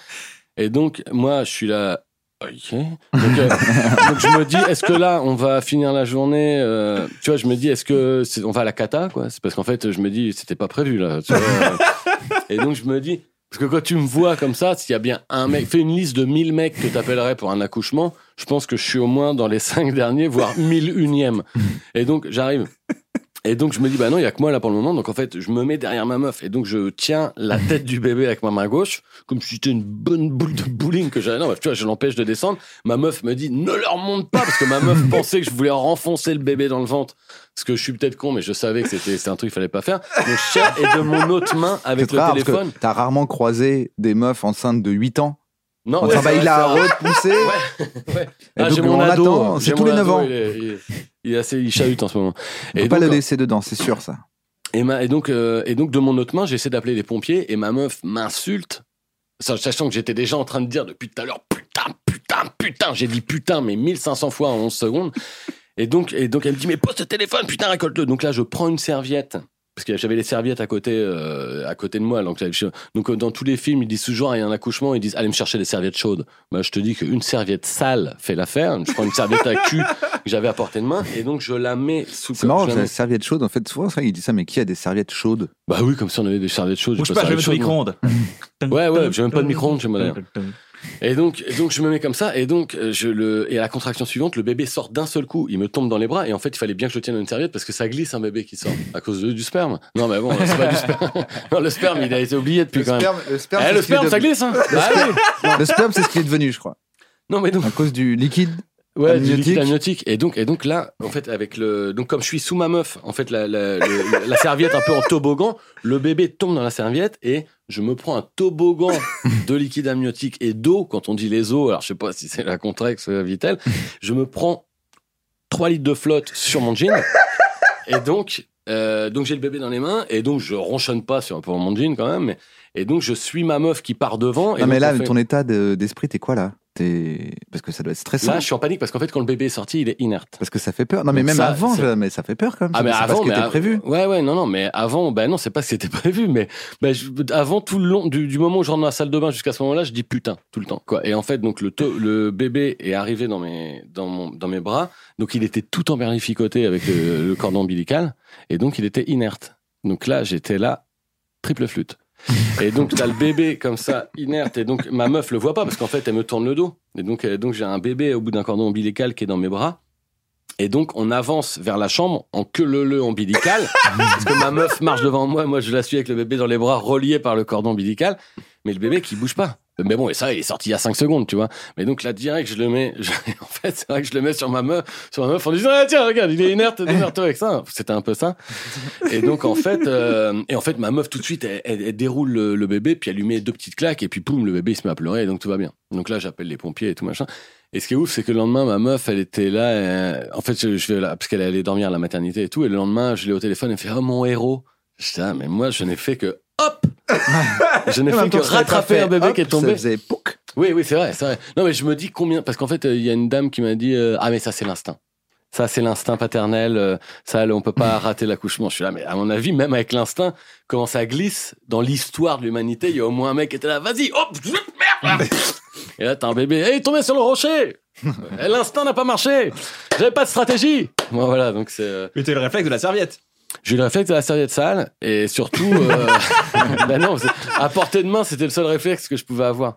Et donc, moi, je suis là. Ok. Donc, euh, donc je me dis, est-ce que là, on va finir la journée euh, Tu vois, je me dis, est-ce que on va à la cata quoi? C'est parce qu'en fait, je me dis, c'était pas prévu là. et donc je me dis, Parce que quand tu me vois comme ça, s'il y a bien un mec, fais une liste de 1000 mecs que t'appellerais pour un accouchement, je pense que je suis au moins dans les 5 derniers, voire 1001ème. Et donc, j'arrive. Et donc, je me dis, bah non, il y a que moi là pour le moment. Donc, en fait, je me mets derrière ma meuf. Et donc, je tiens la tête du bébé avec ma main gauche, comme si c'était une bonne boule de bowling que j'avais. Non, bah, tu vois, je l'empêche de descendre. Ma meuf me dit, ne leur monte pas, parce que ma meuf pensait que je voulais renfoncer le bébé dans le ventre. Parce que je suis peut-être con, mais je savais que c'était c'est un truc qu'il fallait pas faire. Donc, je tiens, et de mon autre main, avec le rare, téléphone. T'as rarement croisé des meufs enceintes de 8 ans. Non, Enfin, ouais, bah, il a repoussé. Ouais. Et Ah, j'ai mon on ado. c'est tous les 9 ado, ans. Il est, il est- il est assez, il chahute en ce moment. On peut pas le laisser dedans, c'est sûr ça. Et, ma- et donc, euh, et donc de mon autre main, j'essaie d'appeler les pompiers et ma meuf m'insulte, sa- sachant que j'étais déjà en train de dire depuis tout à l'heure putain, putain, putain. J'ai dit putain, mais 1500 fois en 11 secondes. Et donc, et donc elle me dit mais pose ce téléphone, putain, récolte-le. Donc là, je prends une serviette. Parce que j'avais les serviettes à côté, euh, à côté de moi. Donc, euh, dans tous les films, ils disent toujours il y a un accouchement, ils disent allez me chercher des serviettes chaudes. Bah, je te dis qu'une serviette sale fait l'affaire. Je prends une serviette à cul que j'avais à portée de main et donc je la mets sous. C'est marrant, la mets- serviette chaude, en fait, souvent, qu'il dit ça, mais qui a des serviettes chaudes? Bah oui, comme si on avait des serviettes chaudes. Bouge j'ai pas, je vais mettre micro-ondes. Ouais, ouais, j'ai même pas de micro-ondes chez moi d'ailleurs. Et donc, donc je me mets comme ça, et donc euh, je le, et à la contraction suivante, le bébé sort d'un seul coup, il me tombe dans les bras, et en fait, il fallait bien que je le tienne à une serviette parce que ça glisse un bébé qui sort à cause de- du sperme. Non, mais bon, c'est pas du sperme. Non, le sperme, il a été oublié depuis Le quand même. le sperme, Eh, le qu'il sperme, ça glisse, hein. Le Bah sperme, le sperme, c'est ce qui est devenu, je crois. Non, mais donc. À cause du liquide Ouais, du amniotique. liquide amniotique. Et donc, et donc là, en fait, avec le, donc comme je suis sous ma meuf, en fait, la, la, le- la serviette un peu en toboggan, le bébé tombe dans la serviette et je me prends un toboggan de liquide amniotique et d'eau. Quand on dit les eaux, alors je sais pas si c'est la Contrex, Vitel, je me prends 3 litres de flotte sur mon jean. Et donc, euh, donc j'ai le bébé dans les mains et donc je ronchonne pas sur pour mon jean quand même. Mais, et donc je suis ma meuf qui part devant. Et Non, mais là, fait- ton état de- d'esprit, t'es quoi là? T'es- Parce que ça doit être stressant. Là, je suis en panique parce qu'en fait, quand le bébé est sorti, il est inerte. Parce que ça fait peur. Non, mais Donc même ça, avant, je- mais ça fait peur quand même. Ah mais avant, ce qui mais était av- prévu. Ouais ouais non non mais avant ben non c'est pas ce qui était prévu mais ben, je- avant tout le long du, du moment où je rentre dans la salle de bain jusqu'à ce moment-là je dis putain tout le temps quoi et en fait donc le bébé est arrivé dans mes dans mon dans mes bras donc il était tout emberlificoté avec le, le cordon ombilical et donc il était inerte donc là j'étais là triple flûte et donc t'as le bébé comme ça inerte et donc ma meuf le voit pas parce qu'en fait elle me tourne le dos et donc euh, donc j'ai un bébé au bout d'un cordon ombilical qui est dans mes bras et donc, on avance vers la chambre en queue le le ombilical. parce que ma meuf marche devant moi. Moi, je la suis avec le bébé dans les bras, relié par le cordon ombilical. Mais le bébé qui bouge pas. Mais bon, et ça, il est sorti il y a 5 secondes, tu vois. Mais donc là, direct, je le mets. je- en fait, c'est vrai que je le mets sur ma meuf, sur ma meuf en disant ah, tiens, regarde, il est inerte, démerde-toi avec ça. C'était un peu ça. Et donc, en fait, euh, et en fait, ma meuf, tout de suite, elle, elle- elle déroule le, le bébé, puis elle lui met deux petites claques, et puis poum, le bébé, il se met à pleurer, et donc tout va bien. Donc là, j'appelle les pompiers et tout machin. Et ce qui est ouf, c'est que le lendemain, ma meuf, elle était là. euh, en fait, je, je vais là, parce qu'elle allait dormir à la maternité et tout. Et le lendemain, je l'ai au téléphone, elle me fait Oh, mon héros. Je dis, ah, mais moi, je n'ai fait que hop Je n'ai fait que rattraper un bébé hop, qui est tombé. Ça faisait pouc. Oui, oui, c'est vrai, c'est vrai. Non, mais je me dis combien. Parce qu'en fait, euh, il y a une dame qui m'a dit euh, Ah, mais ça, c'est l'instinct. Ça, c'est l'instinct paternel. euh, ça, on peut pas rater l'accouchement. Je suis là, mais à mon avis, même avec l'instinct, comment ça glisse dans l'histoire de l'humanité, il y a au moins un mec qui était là, vas-y, hop, merde. Et là, t'as un bébé, hey, il est tombé sur le rocher. Et l'instinct n'a pas marché. J'avais pas de stratégie. Bon, voilà, donc c'est. euh, Mais t'as eu le réflexe de la serviette. J'ai eu le réflexe de la serviette sale et surtout, euh, bah non, à portée de main, c'était le seul réflexe que je pouvais avoir.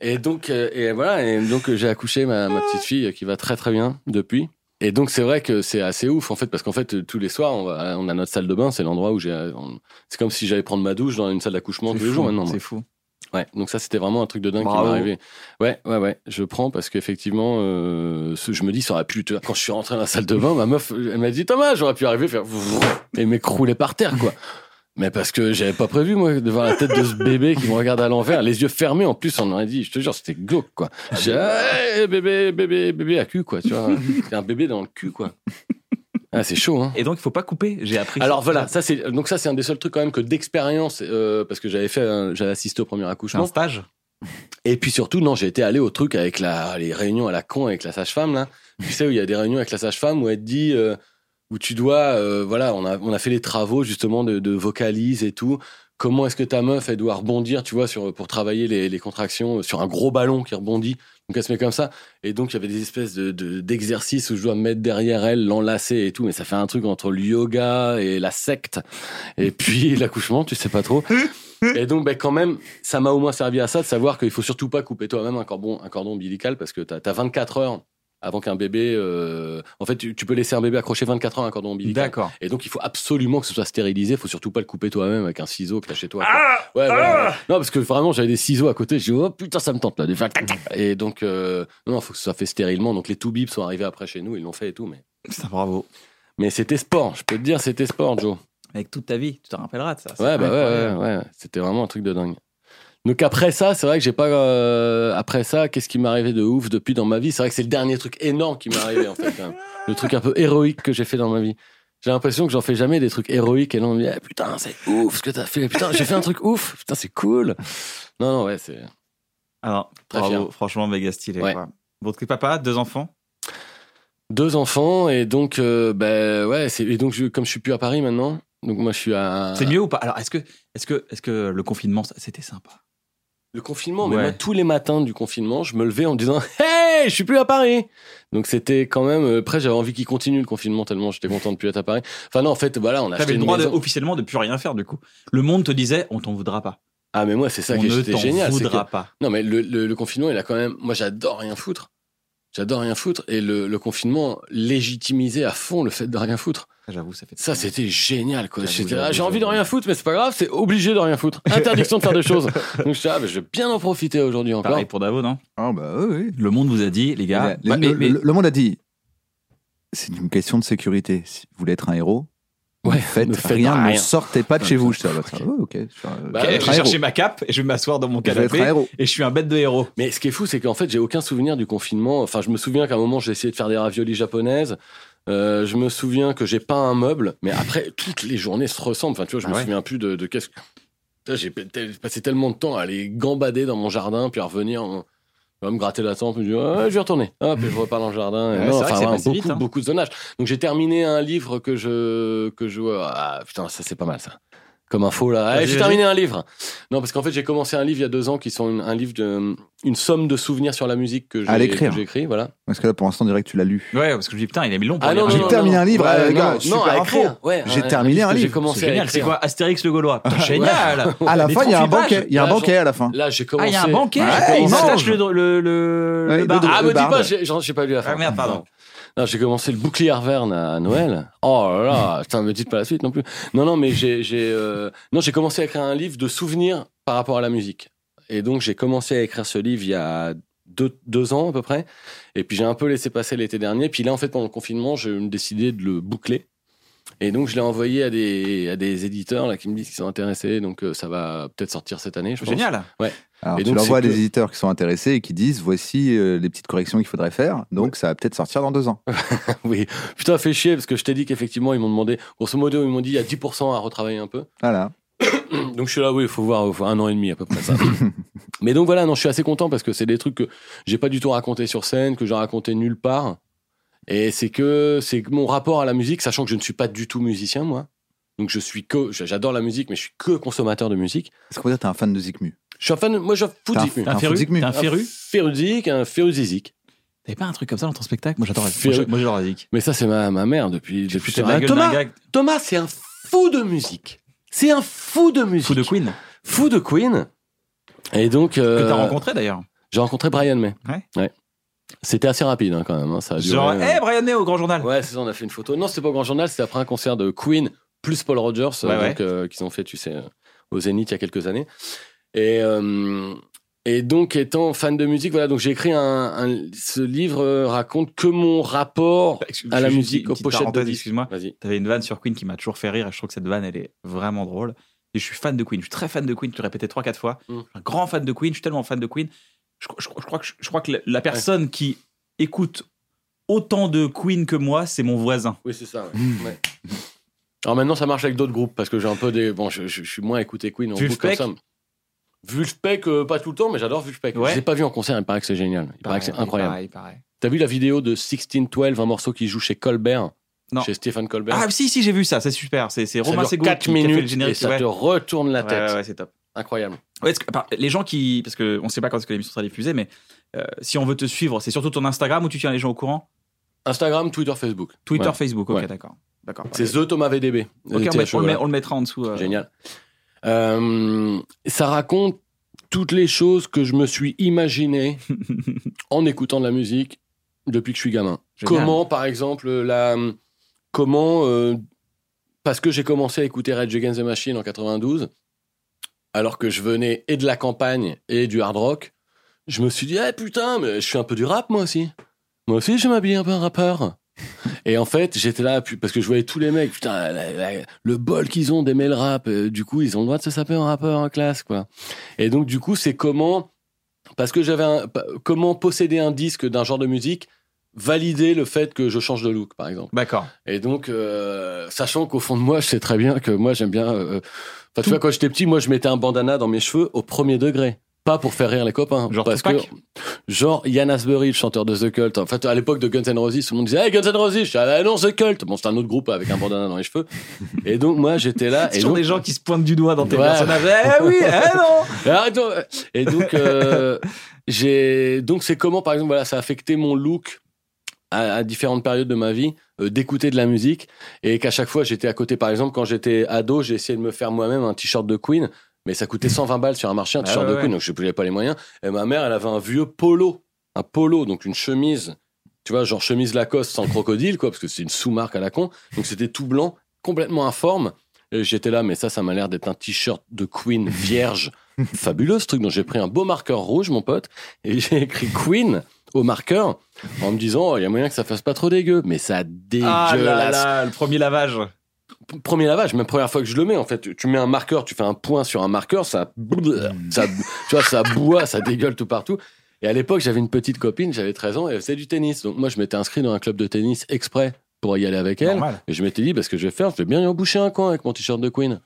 Et donc, euh, et voilà, et donc euh, j'ai accouché ma, ma petite fille qui va très très bien depuis. Et donc c'est vrai que c'est assez ouf en fait parce qu'en fait tous les soirs on, va- on a notre salle de bain, c'est l'endroit où j'ai, c'est comme si j'allais prendre ma douche dans une salle d'accouchement tous les jours maintenant. C'est fou. Ouais, donc ça c'était vraiment un truc de dingue Bravo. qui m'est arrivé. Ouais, ouais, ouais, je prends parce qu'effectivement, euh, je me dis ça aurait pu. Quand je suis rentré dans la salle de bain, ma meuf, elle m'a dit Thomas, j'aurais pu arriver faire et m'écrouler par terre quoi. Mais parce que j'avais pas prévu moi de voir la tête de ce bébé qui me regarde à l'envers, les yeux fermés en plus, on aurait dit, je te jure, c'était glauque quoi. J'ai hey, bébé, bébé, bébé à cul quoi, tu vois, c'est un bébé dans le cul quoi. Ah, c'est chaud hein. Et donc, il faut pas couper. J'ai appris. Alors ça. voilà, ça c'est donc ça c'est un des seuls trucs quand même que d'expérience euh, parce que j'avais fait, un- j'avais assisté au premier accouchement. un stage? Et puis surtout, non, j'ai été allé au truc avec la, les réunions à la con avec la sage-femme, là. Tu sais, où il y a des réunions avec la sage-femme où elle te dit, euh, où tu dois, euh, voilà, on a, on a fait les travaux justement de, de vocalise et tout. comment est-ce que ta meuf elle doit rebondir, tu vois, sur pour travailler les, les contractions sur un gros ballon qui rebondit? Donc elle se met comme ça. Et donc il y avait des espèces de de- d'exercices où je dois me mettre derrière elle, l'enlacer et tout. Mais ça fait un truc entre le yoga et la secte. Et puis l'accouchement, tu sais pas trop. Et donc, ben, quand même, ça m'a au moins servi à ça de savoir qu'il faut surtout pas couper toi-même un cordon, un cordon ombilical parce que t'as as 24 heures avant qu'un bébé. euh, En fait, tu, tu peux laisser un bébé accroché 24 heures à un cordon ombilical. D'accord. Et donc, il faut absolument que ce soit stérilisé. Il faut surtout pas le couper toi-même avec un ciseau que t'as chez toi. Ah ouais, ouais, ouais. Non, parce que vraiment, j'avais des ciseaux à côté. Je dis, oh putain, ça me tente là. tac, tac. Et donc, euh, non, il faut que ce soit fait stérilement. Donc, les tout bips sont arrivés après chez nous. Ils l'ont fait et tout. Mais, Putain, bravo. mais c'était sport. Je peux te dire, c'était sport, Joe. Avec toute ta vie, tu te rappelleras de ça. Ouais, bah ouais, ouais, ouais. C'était vraiment un truc de dingue. Donc après ça, c'est vrai que j'ai pas. euh, après ça, qu'est-ce qui m'est arrivé de ouf depuis dans ma vie? C'est vrai que c'est le dernier truc énorme qui m'est arrivé en fait. même. Le truc un peu héroïque que j'ai fait dans ma vie. J'ai l'impression que j'en fais jamais des trucs héroïques et là on me dit Eh, putain c'est ouf ce que t'as fait. Putain j'ai fait un truc ouf. Putain c'est cool. Non non ouais c'est. Alors, Très bravo, fier. franchement, méga stylé. Ouais. quoi. Truc papa, deux enfants? Deux enfants et donc euh, ben ouais c'est et donc je- comme je suis plus à Paris maintenant donc moi je suis à. C'est mieux ou pas? Alors, est-ce que, est-ce que, est-ce que le confinement, c'était sympa? Le confinement, mais Ouais. moi, tous les matins du confinement, je me levais en me disant Hey, je suis plus à Paris Donc c'était quand même. euh, Après, j'avais envie qu'il continue le confinement tellement j'étais content de plus être à Paris. Enfin, non, en fait, voilà, on a T'avais le droit de, officiellement de plus rien faire du coup. Le monde te disait, on t'en voudra pas. Ah, mais moi, c'est ça on qui ne était t'en génial. c'est voudra que- pas. Non, mais le, le, le confinement, il a quand même. Moi, j'adore rien foutre. J'adore rien foutre. Et le, le confinement légitimisait à fond le fait de rien foutre. J'avoue, ça fait. Ça, c'était génial, quoi. J'ai envie de rien foutre, mais c'est pas grave, c'est obligé de rien foutre. Interdiction de faire des choses. Donc, je ah, bah, je vais bien en profiter aujourd'hui encore. Pareil pour Davo, non? Ah bah oui, oui. Le monde vous a dit, les gars. Le- bah, le, mais- mais- le- le monde a dit c'est une question de sécurité. Si vous voulez être un héros, Ouais, ne faites, ne faites rien, rien. ne sortez pas de chez vous. Je dis, ah bah, ça, ouais, ok. Je, vais- Bah, vais chercher ma cape et je vais m'asseoir dans mon canapé et je suis un bête de héros. Mais ce qui est fou, c'est qu'en fait, j'ai aucun souvenir du confinement. Enfin, je me souviens qu'à un moment, j'ai essayé de faire des raviolis japonaises. Euh, je me souviens que j'ai peint un meuble, mais après, toutes les journées se ressemblent. Enfin, tu vois, je Ah me ouais. souviens plus de, de qu'est-ce que. J'ai passé tellement de temps à aller gambader dans mon jardin, puis à revenir, en- à me gratter la tempe, puis je dis, ouais, je vais retourner. Hop, et je repars dans le jardin. Et Ouais, non, enfin, passé beaucoup, vite, hein. beaucoup de zonage. Donc, j'ai terminé un livre que je, que je, ah, putain, ça, c'est pas mal, ça. Comme info, là. Allez, j'ai terminé un livre. Non, parce qu'en fait, j'ai commencé un livre il y a deux ans qui sont une- un livre de, une somme de souvenirs sur la musique que j'ai écrit, voilà. Parce que là, pour l'instant, que tu l'as lu. Ouais, parce que je dis putain, il a mis long pour Ah non, J'ai non, terminé un livre, Ouais, euh, non, gars, non, super à info. Ouais, J'ai terminé un J'ai livre. commencé C'est génial, c'est quoi Astérix le Gaulois Putain, Génial À la fin, il y a un 38 pages. banquet. Il y a un banquet à la fin. Là, j'ai Ah, commencé. il y a un banquet Ouais, il s'attache le, le, le. Ah, me dis pas, j'ai pas lu la fin. Ah merde, pardon. Non, j'ai commencé le bouclier Arverne à Noël. Oh là là, putain, me dites pas la suite non plus. Non, non, mais j'ai, j'ai, euh, non, j'ai commencé à écrire un livre de souvenirs par rapport à la musique. Et donc, j'ai commencé à écrire ce livre il y a deux, deux ans à peu près. Et puis, j'ai un peu laissé passer l'été dernier. Puis là, en fait, pendant le confinement, j'ai décidé de le boucler. Et donc, je l'ai envoyé à des, à des éditeurs là, qui me disent qu'ils sont intéressés. Donc, euh, ça va peut-être sortir cette année, je pense. Génial Alors, Et tu donc, l'envoies à des que- éditeurs qui sont intéressés et qui disent voici euh, les petites corrections qu'il faudrait faire. Donc, ça va peut-être sortir dans deux ans. Oui. Putain, fait chier parce que je t'ai dit qu'effectivement, ils m'ont demandé, grosso modo, ils m'ont dit il y a 10% à retravailler un peu. Voilà. Donc je suis là, oui, il faut voir faut un an et demi à peu près ça. Mais donc voilà, non, je suis assez content parce que c'est des trucs que j'ai pas du tout raconté sur scène, que j'ai raconté nulle part. Et c'est que c'est mon rapport à la musique, sachant que je ne suis pas du tout musicien moi. Donc je suis que j'adore la musique, mais je suis que consommateur de musique. Est-ce qu'on peut dire que t'es un fan de Zikmu Je suis un fan, moi je fous T'es un- t'es un Un féru un Un féru férudique, un féruzizik. T'avais pas un truc comme ça dans ton spectacle? Moi j'adore Féru- Moi, j'adore la zik. Mais ça c'est ma, ma mère depuis depuis de Thomas, gars Thomas c'est un fou de musique. C'est un fou de musique. fou de Queen Fou de Queen. Et donc que euh, t'as rencontré d'ailleurs. J'ai rencontré Brian May. Ouais. C'était assez rapide hein, quand même. hein, Ça a duré, Genre, euh, hé Brian May au Grand Journal Ouais, c'est ça, on a fait une photo. Non, c'était pas au Grand Journal, c'était après un concert de Queen plus Paul Rogers, euh, Ouais, ouais. euh, qu'ils ont fait, tu sais, euh, au Zénith il y a quelques années. Et, euh, et donc, étant fan de musique, voilà, donc j'ai écrit un, un- Ce livre euh, raconte que mon rapport à la musique, aux pochettes de. Excuse-moi. Vas-y. T'avais une vanne sur Queen qui m'a toujours fait rire et je trouve que cette vanne elle est vraiment drôle. Et je suis fan de Queen, je suis très fan de Queen, tu le répétais trois quatre fois. Mm. Un grand fan de Queen, je suis tellement fan de Queen. Je, je- je crois que je, crois que la, personne qui écoute autant de Queen que moi, c'est mon voisin. Oui, c'est ça. ouais. Ouais. Alors maintenant, ça marche avec d'autres groupes parce que j'ai un peu des. Bon, je, suis moins écouté Queen en boucle comme ça. Vulfpeck, euh, pas tout le temps, mais j'adore Vulfpeck. Ouais. Je l'ai pas vu en concert, il paraît que c'est génial. Il paraît que c'est incroyable. Pareil, pareil. T'as vu la vidéo de 1612, un morceau qui joue chez Colbert? Non. chez Stephen Colbert? Ah si si j'ai vu ça, c'est super. C'est Romain Seguin 4 qui, qui a fait le minutes générique. et ça ouais. te retourne la tête. ouais, ouais, c'est top. Incroyable. Ouais, que, les gens qui, parce que on sait pas quand est-ce que l'émission sera diffusée, mais euh, si on veut te suivre, c'est surtout ton Instagram où tu tiens les gens au courant? Instagram, Twitter, Facebook. Twitter, Ouais. Facebook, ok, Ouais. d'accord, d'accord. C'est The Thomas VDB. Ok, on, met- THE, on le met- voilà. on le mettra en dessous. euh. Génial. Euh, ça raconte toutes les choses que je me suis imaginé en écoutant de la musique depuis que je suis gamin. Génial. Comment, par exemple, la, comment, euh, parce que j'ai commencé à écouter Rage Against the Machine en 92, alors que je venais et de la campagne et du hard rock, je me suis dit, ah putain, mais je suis un peu du rap moi aussi. Moi aussi, je m'habille un peu un rappeur. Et en fait, j'étais là, parce que je voyais tous les mecs, putain, la- la- le bol qu'ils ont d'aimer le rap, euh, du coup, ils ont le droit de se saper en rappeur en classe, quoi. Et donc, du coup, c'est comment, parce que j'avais un, comment posséder un disque d'un genre de musique, valider le fait que je change de look, par exemple. D'accord. Et donc, euh, sachant qu'au fond de moi, je sais très bien que moi, j'aime bien. euh, Enfin, tu vois, quand j'étais petit, moi, je mettais un bandana dans mes cheveux au premier degré. Pas pour faire rire les copains. Genre parce Tupac que, genre, Yann Asbury, le chanteur de The Cult. En fait, à l'époque de Guns N' Roses, tout le monde disait, hey, Guns N' Roses. Je suis, ah, non, The Cult. Bon, c'est un autre groupe avec un bandana dans les cheveux. Et donc, moi, j'étais là. C'est Et toujours donc, des gens qui se pointent du doigt dans tes Ouais. personnages. Eh oui, eh non. Et donc, euh, j'ai donc c'est comment, par exemple, voilà, ça a affecté mon look à, à différentes périodes de ma vie, euh, d'écouter de la musique et qu'à chaque fois j'étais à côté. Par exemple, quand j'étais ado, j'ai essayé de me faire moi-même un t-shirt de Queen, mais ça coûtait 120 balles sur un marché un Ah t-shirt ouais, de ouais. Queen, donc je n'avais pas les moyens. Et ma mère, elle avait un vieux polo, un polo, donc une chemise, tu vois, genre chemise Lacoste sans crocodile, quoi, parce que c'est une sous-marque à la con. Donc c'était tout blanc, complètement informe. Et j'étais là, mais ça, ça m'a l'air d'être un t-shirt de Queen vierge. Fabuleux ce truc. Donc j'ai pris un beau marqueur rouge, mon pote, et j'ai écrit Queen au marqueur en me disant, oh, il y a moyen que ça fasse pas trop dégueu. Mais ça Ah là dégueulasse. là, le premier lavage. Premier lavage, même première fois que je le mets, en fait, tu- tu mets un marqueur, tu fais un point sur un marqueur, ça, ça, tu vois, ça boit, ça dégueule tout partout. Et à l'époque, j'avais une petite copine, j'avais 13 ans, et elle faisait du tennis. Donc moi, je m'étais inscrit dans un club de tennis exprès pour y aller avec elle. Normal. Et je m'étais dit, parce que je vais faire, je vais bien y emboucher un coin avec mon t-shirt de Queen.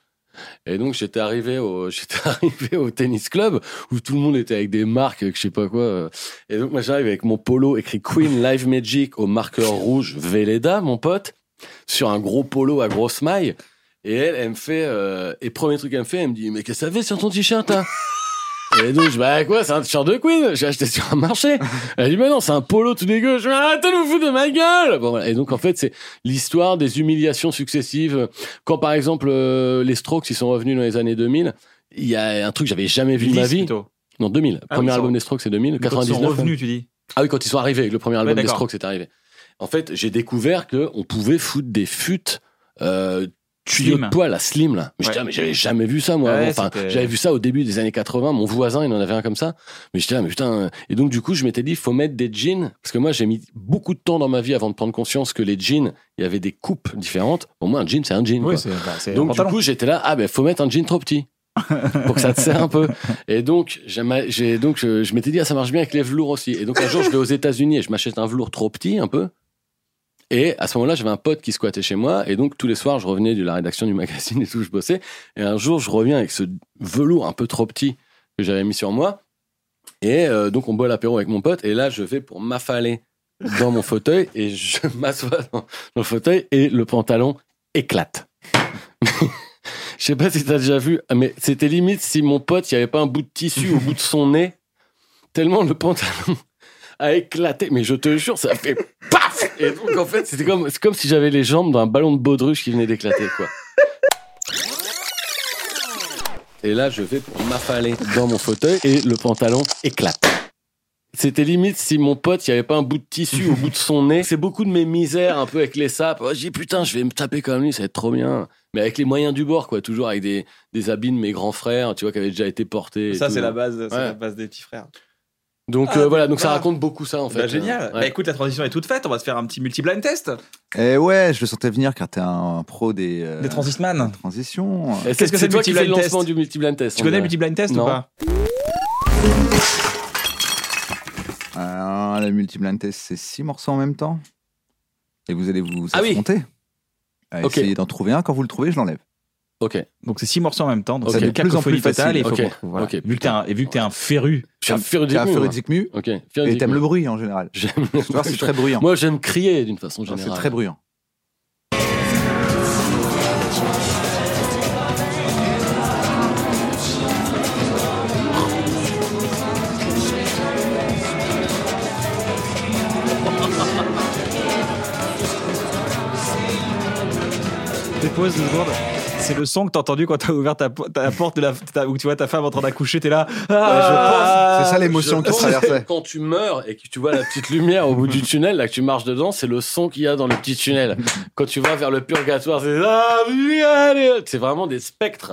Et donc j'étais arrivé au j'étais arrivé au tennis club où tout le monde était avec des marques que je sais pas quoi et donc moi j'arrive avec mon polo écrit Queen Live Magic au marqueur rouge Velleda mon pote sur un gros polo à grosse maille et elle elle me fait euh, et premier truc qu'elle me fait elle me dit mais qu'est-ce que ça fait sur ton t-shirt hein et donc je bah quoi c'est un t-shirt de Queen j'ai acheté sur un marché elle dit mais non c'est un polo tout dégueu je dis arrêtez de vous foutre de ma gueule bon voilà et donc en fait c'est l'histoire des humiliations successives quand par exemple euh, les Strokes ils sont revenus dans les années 2000 il y a un truc que j'avais jamais vu de ma 10 vie plutôt. non 2000 Ah premier ils album sont- des Strokes c'est 2000 Quand ils 99 sont même. revenus, tu dis. Ah oui, quand ils sont arrivés, le premier album des. Strokes est arrivé. En fait, j'ai découvert que on pouvait foutre des fûts euh, tuyaux Slim. de poil à slim là. Mais, j'étais Ouais. là, mais j'avais jamais vu ça moi. Ouais. Enfin, j'avais vu ça au début des années 80. Mon voisin, il en avait un comme ça. Mais j'étais là, mais putain. euh. Et donc du coup, je m'étais dit, faut mettre des jeans parce que moi, j'ai mis beaucoup de temps dans ma vie avant de prendre conscience que les jeans, il y avait des coupes différentes. Pour moi, un jean, c'est un jean. Oui, bah, Donc du coup, j'étais là, ah ben faut mettre un jean trop petit pour que ça te serre un peu. Et donc j'ai donc je, je m'étais dit ah ça marche bien avec les velours aussi. Et donc un jour je vais aux États-Unis et je m'achète un velours trop petit un peu. Et à ce moment-là, j'avais un pote qui squattait chez moi et donc tous les soirs je revenais de la rédaction du magazine et tout, je bossais. Et un jour je reviens avec ce velours un peu trop petit que j'avais mis sur moi. Et euh, donc on boit l'apéro avec mon pote et là je vais pour m'affaler dans mon fauteuil et je m'assois dans, dans le fauteuil et le pantalon éclate. Je sais pas si t'as déjà vu, mais c'était limite si mon pote, il y avait pas un bout de tissu au bout de son nez, tellement le pantalon a éclaté. Mais je te jure, ça fait paf Et donc, en fait, c'était comme, c'est comme si j'avais les jambes d'un ballon de baudruche qui venait d'éclater, quoi. Et là, je vais pour m'affaler dans mon fauteuil et le pantalon éclate. C'était limite si mon pote, il y avait pas un bout de tissu au bout de son nez. C'est beaucoup de mes misères un peu avec les sapes. Oh, J'ai dit putain, je vais me taper comme lui, ça va être trop bien. Mais avec les moyens du bord, quoi. Toujours avec des, des habits de mes grands frères, tu vois, qui avaient déjà été portés. et Ça, tout. c'est la base, c'est Ouais. la base des petits frères. Donc Ah, euh, voilà, donc ça bah. raconte beaucoup ça en fait. Bah, génial. Euh, ouais. Bah, écoute, la transition est toute faite. On va se faire un petit multi-blind test. Et ouais, je le sentais venir car t'es un pro des, euh, Des transisman. transitions. Et Qu'est-ce que c'est toi qui fais le lancement du multi-blind test Tu on connais le multi-blind test Non. ou pas Alors, le multi-blind test, c'est six morceaux en même temps. Et vous allez vous Ah oui. affronter. À Ok. essayer d'en trouver un. Quand vous le trouvez, je l'enlève. Ok. Donc c'est six morceaux en même temps. Donc okay. c'est de plus en plus et Vu que t'es un, et vu que t'es un féru. Je suis un féru. Hein. Ok. Et t'aimes le bruit en général. J'aime. c'est très bruyant. Moi j'aime crier d'une façon ah, générale. C'est très bruyant. Des pauses, une seconde. C'est le son que t'as entendu quand t'as ouvert ta, ta porte de la, ta- où tu vois ta femme en train d'accoucher, t'es là. Ah, C'est ça l'émotion qui traversait. Quand tu meurs et que tu vois la petite lumière au bout du tunnel, là que tu marches dedans, c'est le son qu'il y a dans le petit tunnel. Quand tu vas vers le purgatoire, c'est Ah, c'est vraiment des spectres.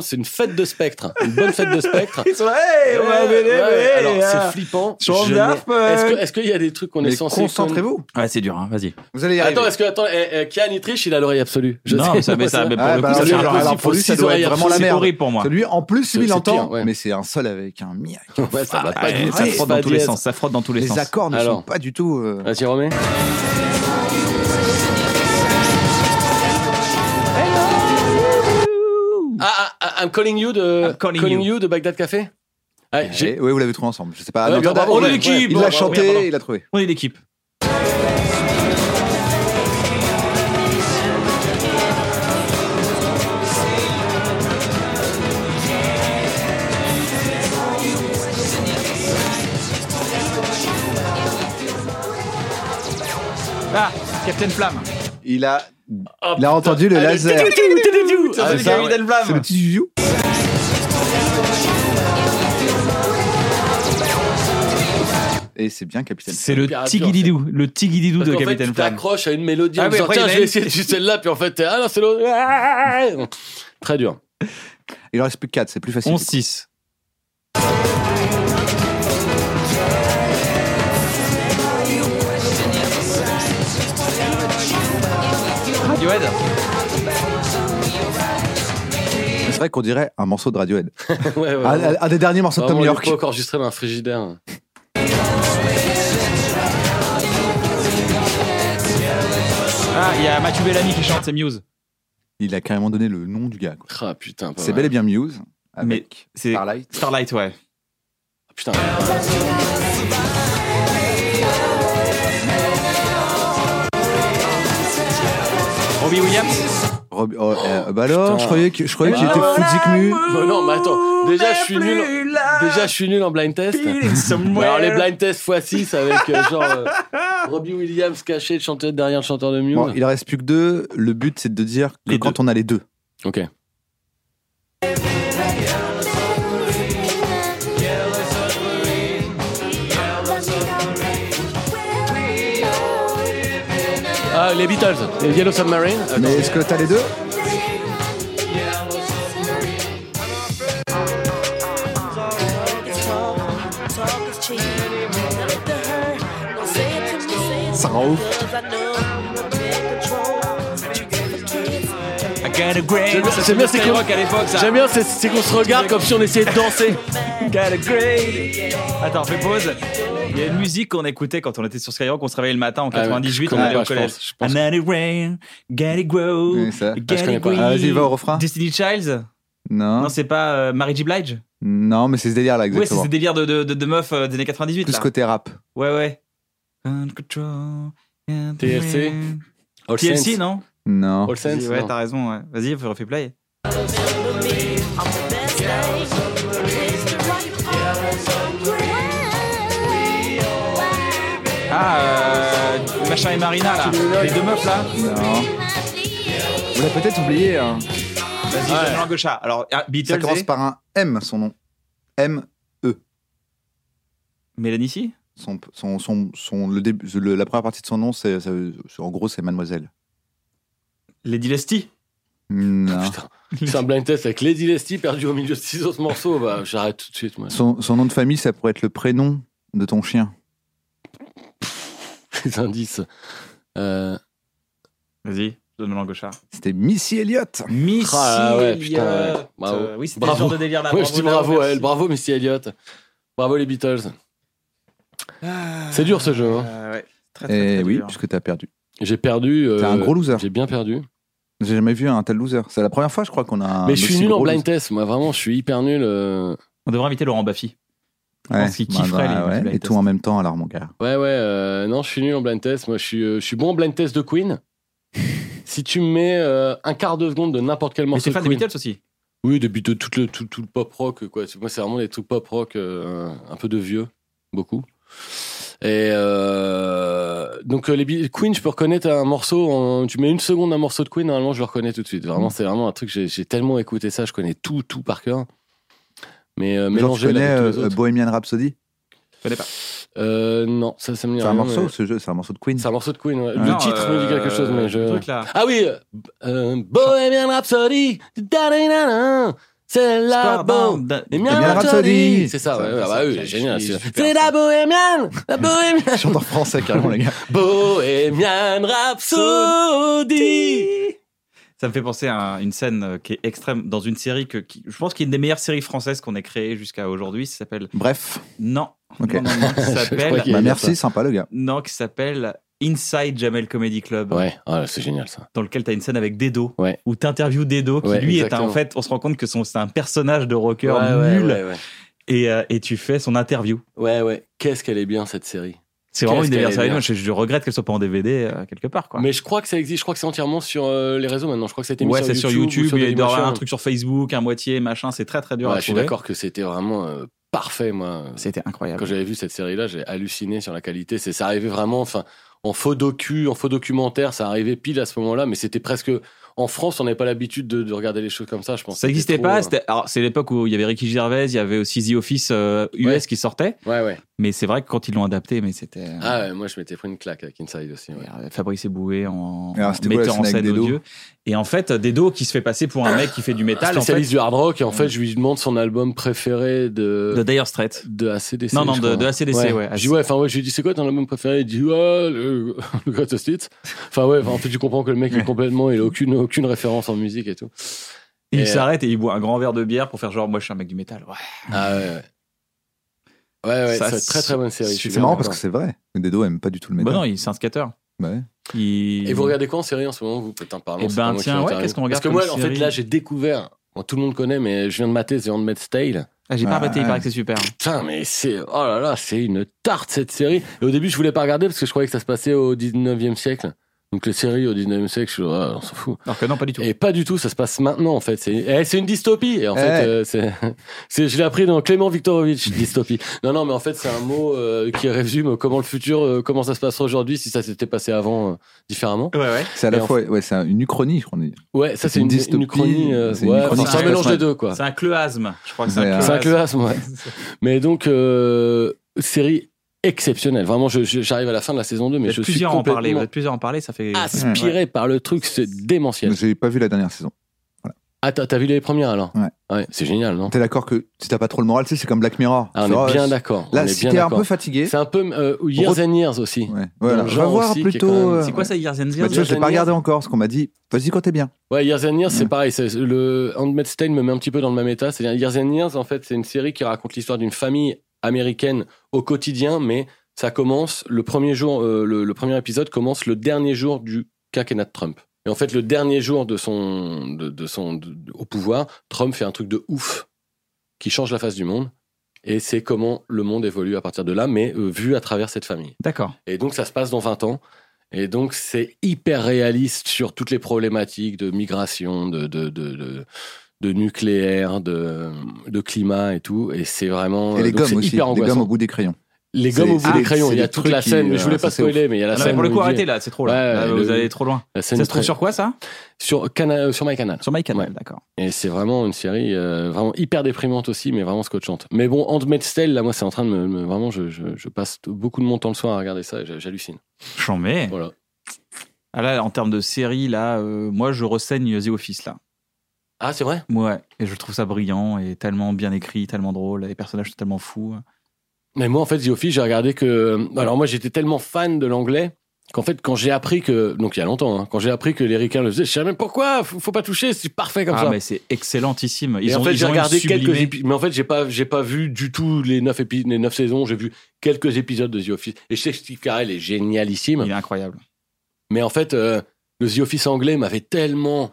C'est une fête de spectres, une bonne fête de spectres. Ils sont là, hey, on va Ouais, aller, ouais, ouais, alors ah. c'est flippant. Schon Je n'ai- euh. Est-ce que- est-ce qu'il y a des trucs qu'on est censé concentrez-vous. Ouais, c'est dur, hein, vas-y. Vous allez y arriver. Attends, est-ce que attends, eh, eh, Kian il triche, il a l'oreille absolue. Je Non, sais, mais ça- mais ça- pour Ah, le bah coup, ça alors, rien. alors, pour lui, ça doit être vraiment la C'est merde. horrible pour moi. Celui, en plus, lui, il entend, ouais. mais c'est un sol avec un mi. Ouais, ça va pas Ouais, ça frotte dans tous les sens. Ça frotte dans tous les, Les sens. accords ne sont pas du tout. euh, Vas-y, remets. Ah, ah, I'm calling you de I'm calling you. de Bagdad Café? Ah, Oui, vous l'avez trouvé ensemble. Je sais pas. Ouais, Non, on est l'équipe, Il l'a chanté, il l'a trouvé. On est l'équipe. Ah, Captain Flamme. Il a, il a entendu le laser. Ah, c'est. Flamme. C'est le petit Juju. Et c'est bien Capitaine. C'est le Tigididou, le Tigididou de fait, Captain tu Flamme. t'accroches à une mélodie en Ah, mais disant après, tiens en je vais essayer de celle-là puis en fait t'es ah non c'est l'autre Ah très dur Il en reste plus que 4, c'est plus facile. 11-6. Radiohead vrai qu'on dirait un morceau de Radiohead. ouais, ouais, Un, des derniers morceaux de Tom York. l'époque enregistrée dans un frigidaire Ah, il y a Mathieu Bellamy qui chante, c'est Muse. Il a carrément donné le nom du gars. quoi. ah putain pas C'est bel et bien Muse. Mais Avec c'est Starlight. Starlight, ouais. Ah, putain Robbie Williams Rob- oh, euh, bah alors, je croyais que je croyais que j'étais Fouzik Mu. Bah non mais attends déjà je suis nul déjà je suis nul en blind test alors les blind tests x 6 avec euh, genre euh, Robbie Williams caché de chanteur derrière le chanteur de Muse Bon, il en reste plus que deux. Le but, c'est de dire que Les quand on a les deux. ok ah les Beatles les Yellow Submarine. Mais est-ce que t'as les deux Ça rend ouf. J'aime bien- j'aime bien, c'est qu'on- à l'époque, ça. J'aime bien, c'est- c'est qu'on se regarde comme si on essayait de danser. Got a great. Attends, fais pause. Il y a une musique qu'on écoutait quand on était sur Skyrock, on se réveillait le matin en Ah ouais, 98, je on allait au je collège. pense, je pense. Another rain, get it grow, Oui, ça. get Ah, je connais it. Ah, vas-y, va au refrain. Destiny Childs Non. Non, c'est pas euh, Mary J. Blige Non, mais c'est ce délire là, Ouais, c'est exactement. ce délire de, de, de, de meuf euh, des années 98. Plus là. côté rap. Ouais, ouais. TLC? All TLC, non Non. All Ouais, non. t'as raison. Ouais. Vas-y, refais play. Ah, euh, machin et Marina, là. Les deux meufs, là. Non. Vous l'avez peut-être oublié. hein. Vas-y, Ouais. donne langue au chat. Alors, ah, Ça commence et par un M, son nom. M. Mélanie Si? Son, son, son, son- le début, le- la première partie de son nom, c'est, ça veut- c'est- en gros, c'est Mademoiselle. Lady Lesty Non. Putain, c'est un blind test avec Lady Lesty perdu au milieu de six autres morceaux. Bah, j'arrête tout de suite, moi. Son, son nom de famille, ça pourrait être le prénom de ton chien. Les indices. Euh... Vas-y, donne langue au chat. C'était Missy Elliott. Missy Ah ouais, putain, ouais. Elliott. Bravo. Euh, Oui, c'était Bravo. ce genre de délire là. Ouais, je dis bravo à elle. Bravo, Missy Elliott. Bravo, les Beatles. C'est dur, ce jeu, hein. Euh, ouais. Très, très, Et très oui, dur. puisque t'as perdu. J'ai perdu. euh, T'es un gros loser. J'ai bien perdu. J'ai jamais vu un tel loser. C'est la première fois, je crois, qu'on a un. Mais je suis nul en blind loser. test. Moi, vraiment, je suis hyper nul. euh. On devrait inviter Laurent Baffy. Je Ouais, pense qu'il bah, kifferait bah, les ouais, blind Et tests. tout en même temps, alors, mon gars. Ouais, ouais. euh, Non, je suis nul en blind test. Moi, je suis, euh, je suis bon en blind test de Queen. si tu me mets euh, un quart de seconde de n'importe quel Mais morceau c'est de fan des. Beatles aussi. Oui, depuis de, tout, le, tout, tout le pop rock, quoi. Moi, c'est vraiment des trucs pop rock, euh, un peu de vieux, beaucoup. Et euh, donc les Queen, je peux reconnaître un morceau. en- tu mets une seconde un morceau de Queen, normalement je le reconnais tout de suite. Vraiment, c'est vraiment un truc. J'ai j'ai tellement écouté ça, je connais tout, tout par cœur. Mais euh, Genre, tu connais euh. Bohemian Rhapsody? Je connais pas. Euh, non, ça, ça me dit C'est un rien, morceau, mais- ce jeu, c'est un morceau de Queen. C'est un morceau de Queen. ouais. Non, le titre me dit quelque chose, mais je. Le truc là. Ah oui, euh, euh, Bohemian Rhapsody. da-da-da-da, C'est la Down. Bohemian Bohemian Rhapsody. Rhapsody. C'est ça, ouais, ouais, bah oui, c'est- génial. c'est C'est super, c'est ça. la Bohemian, la Bohemian. Chante en français carrément, les gars. Bohemian Rhapsody. Ça me fait penser à une scène euh, qui est extrême dans une série que qui- je pense qu'il est une des meilleures séries françaises qu'on ait créées jusqu'à aujourd'hui. Ça s'appelle Bref. non, Ok. non, non, non, s'appelle Bah, merci, sympa le gars. non, qui s'appelle Inside Jamel Comedy Club. Ouais, ah, c'est génial ça. Dans lequel tu as une scène avec Dedo, Ouais. où tu interviews Dedo, qui Ouais, lui est un- en fait, on se rend compte que c'est un personnage de rocker Ouais, ouais, nul, ouais, ouais. Et, euh, et tu fais son interview. Ouais, ouais. Qu'est-ce qu'elle est bien cette série. C'est vraiment une des meilleures séries. je, je regrette qu'elle soit pas en DVD euh, quelque part. Quoi. Mais je crois que ça existe. Je crois que c'est entièrement sur euh, les réseaux maintenant. Je crois que c'était mis ouais, sur c'est YouTube. sur YouTube. sur il y a un truc sur Facebook, un moitié, machin. C'est très très dur Ouais, à je suis d'accord que c'était vraiment euh, parfait, moi. C'était incroyable. Quand j'avais vu cette série-là, j'ai halluciné sur la qualité. C'est, ça arrivait vraiment, enfin, en faux docu, en faux documentaire, ça arrivait pile à ce moment-là, mais c'était presque. En France, on n'avait pas l'habitude de, de regarder les choses comme ça, je pense. Ça n'existait pas. alors, C'est l'époque où il y avait Ricky Gervais, il y avait aussi The Office euh, US Ouais. qui sortait. euh, Ouais, ouais. Mais c'est vrai que quand ils l'ont adapté, mais c'était euh, Ah ouais, moi, je m'étais pris une claque avec Inside aussi. ouais. Fabrice Eboué en, Alors, en quoi la metteur en scène audio. Et en fait, Dedo qui se fait passer pour un mec qui fait du métal. En fait, spécialiste du hard rock, et en fait, je lui demande son album préféré de. de Dire Straits. de ACDC. Non, non, je de- de ACDC, ouais. Je dis, ouais, enfin, ouais, je lui dis, c'est quoi ton album préféré? Il dit, ouais, le, le Greatest Hits. Enfin, ouais, en fait, tu comprends que le mec est complètement, il a aucune, aucune référence en musique et tout. Il Et, s'arrête et il boit un grand verre de bière pour faire genre, moi je suis un mec du métal. Ouais. Ah ouais, ouais. Ouais, ouais, c'est une très très bonne série. C'est marrant parce que c'est vrai. Dedo aime pas du tout le Bah métal. non, il- c'est un skater. Ouais. Il... Et vous regardez quoi en série en ce moment Vous peut-être en parler. Eh ben, tiens, ouais, qu'est-ce qu'on regarde Parce que moi, en fait, là, j'ai découvert. bon, tout le monde connaît, mais je viens de mater The Handmaid's Tale. Ah, j'ai pas Ah, arrêté, il ouais. paraît que c'est super. Putain, mais c'est. Oh là là, c'est une tarte cette série. Et au début, je voulais pas regarder parce que je croyais que ça se passait au 19e siècle. Donc les séries au 19e siècle, je suis ah, on s'en fout. Alors que non, pas du tout. Et pas du tout, ça se passe maintenant en fait. C'est eh, c'est une dystopie. Et en Eh. fait, euh, c'est, c'est, je l'ai appris dans Clément Viktorovitch, dystopie. Non, non, mais en fait, c'est un mot euh, qui résume comment le futur, euh, comment ça se passera aujourd'hui si ça s'était passé avant euh, différemment. Ouais, ouais. C'est à Et la en fois, ouais, c'est un- une uchronie, je crois. Ouais, ça C'est c'est une une, dystopie, une uchronie. euh, c'est une ouais, uchronie enfin, c'est un mélange des deux quoi. C'est un cleuasme. Je crois que c'est un C'est un cleuasme, ouais. Mais donc, euh, série exceptionnelle. Vraiment, je- je- j'arrive à la fin de la saison 2, mais je suis plusieurs à en parler. Vous complètement êtes plusieurs à en parler, ça fait. aspiré par le truc, c'est démentiel. J'ai pas vu la dernière saison. Ah, t'as vu les premières alors Ouais. c'est génial, non T'es d'accord que si t'as pas trop le moral, tu sais, c'est comme Black Mirror. Ah, on vois, est bien d'accord. Là, on est si bien t'es un peu fatigué, C'est un peu euh, Years Re- and Years aussi. ouais, voilà, le va genre voir est plutôt. même- euh, C'est quoi ça, Years and bah, Years tu vois, je l'ai pas regardé encore, ce qu'on m'a dit. Vas-y quand t'es bien. Ouais, Years and Years, c'est Ouais. pareil. c'est- Le Handmaid's Tale me met un petit peu dans le même état. C'est-à-dire, Years and Years, en fait, c'est une série qui raconte l'histoire d'une famille américaine au quotidien, mais ça commence le premier jour, euh, le, le premier épisode commence le dernier jour du quinquennat de Trump. Et en fait, le dernier jour de son, de, de son, de- au pouvoir, Trump fait un truc de ouf qui change la face du monde. Et c'est comment le monde évolue à partir de là, mais euh, vu à travers cette famille. D'accord. Et donc, ça se passe dans 20 ans. Et donc, c'est hyper réaliste sur toutes les problématiques de migration, de, de, de, de, nucléaire, de, de climat et tout. Et c'est vraiment. Et les gommes aussi. hyper Les gommes au bout des crayons. Les gommes au bout des des- crayons. Il y a toute la qui, scène. mais je euh, voulais pas spoiler, mais il y a la non, scène. mais pour le coup, arrêtez là, c'est trop là. Ouais, Là, le- vous allez trop loin. scène Ça se trouve très- sur quoi ça? Sur, Cana- sur MyCanal. Sur MyCanal, Ouais. d'accord. Et c'est vraiment une série euh, vraiment hyper déprimante aussi, mais vraiment scotchante. Mais bon, Handmaid's Tale, là, moi, c'est en train de me. me- vraiment, je, je, je passe beaucoup de mon temps le soir à regarder ça et j'hallucine. J'en mets. Voilà. Ah là, en termes de série, là, euh, moi, je renseigne The Office, là. Ah, c'est vrai? Ouais, et je trouve ça brillant et tellement bien écrit, tellement drôle, les personnages totalement fous. Mais moi, en fait, The Office, j'ai regardé que. Alors, moi, j'étais tellement fan de l'anglais qu'en fait, quand j'ai appris que. Donc, il y a longtemps, hein, quand j'ai appris que les ricains le faisaient, je savais même pourquoi, faut, faut pas toucher, c'est parfait comme ah, ça. mais c'est excellentissime. Ils et ont, en fait, ils j'ai ont regardé quelques épisodes. Mais en fait, j'ai pas, j'ai pas vu du tout les neuf, épi- les neuf saisons. J'ai vu quelques épisodes de The Office. Et je sais que Steve Carell est génialissime. Il est incroyable. Mais en fait, euh, le The Office anglais m'avait tellement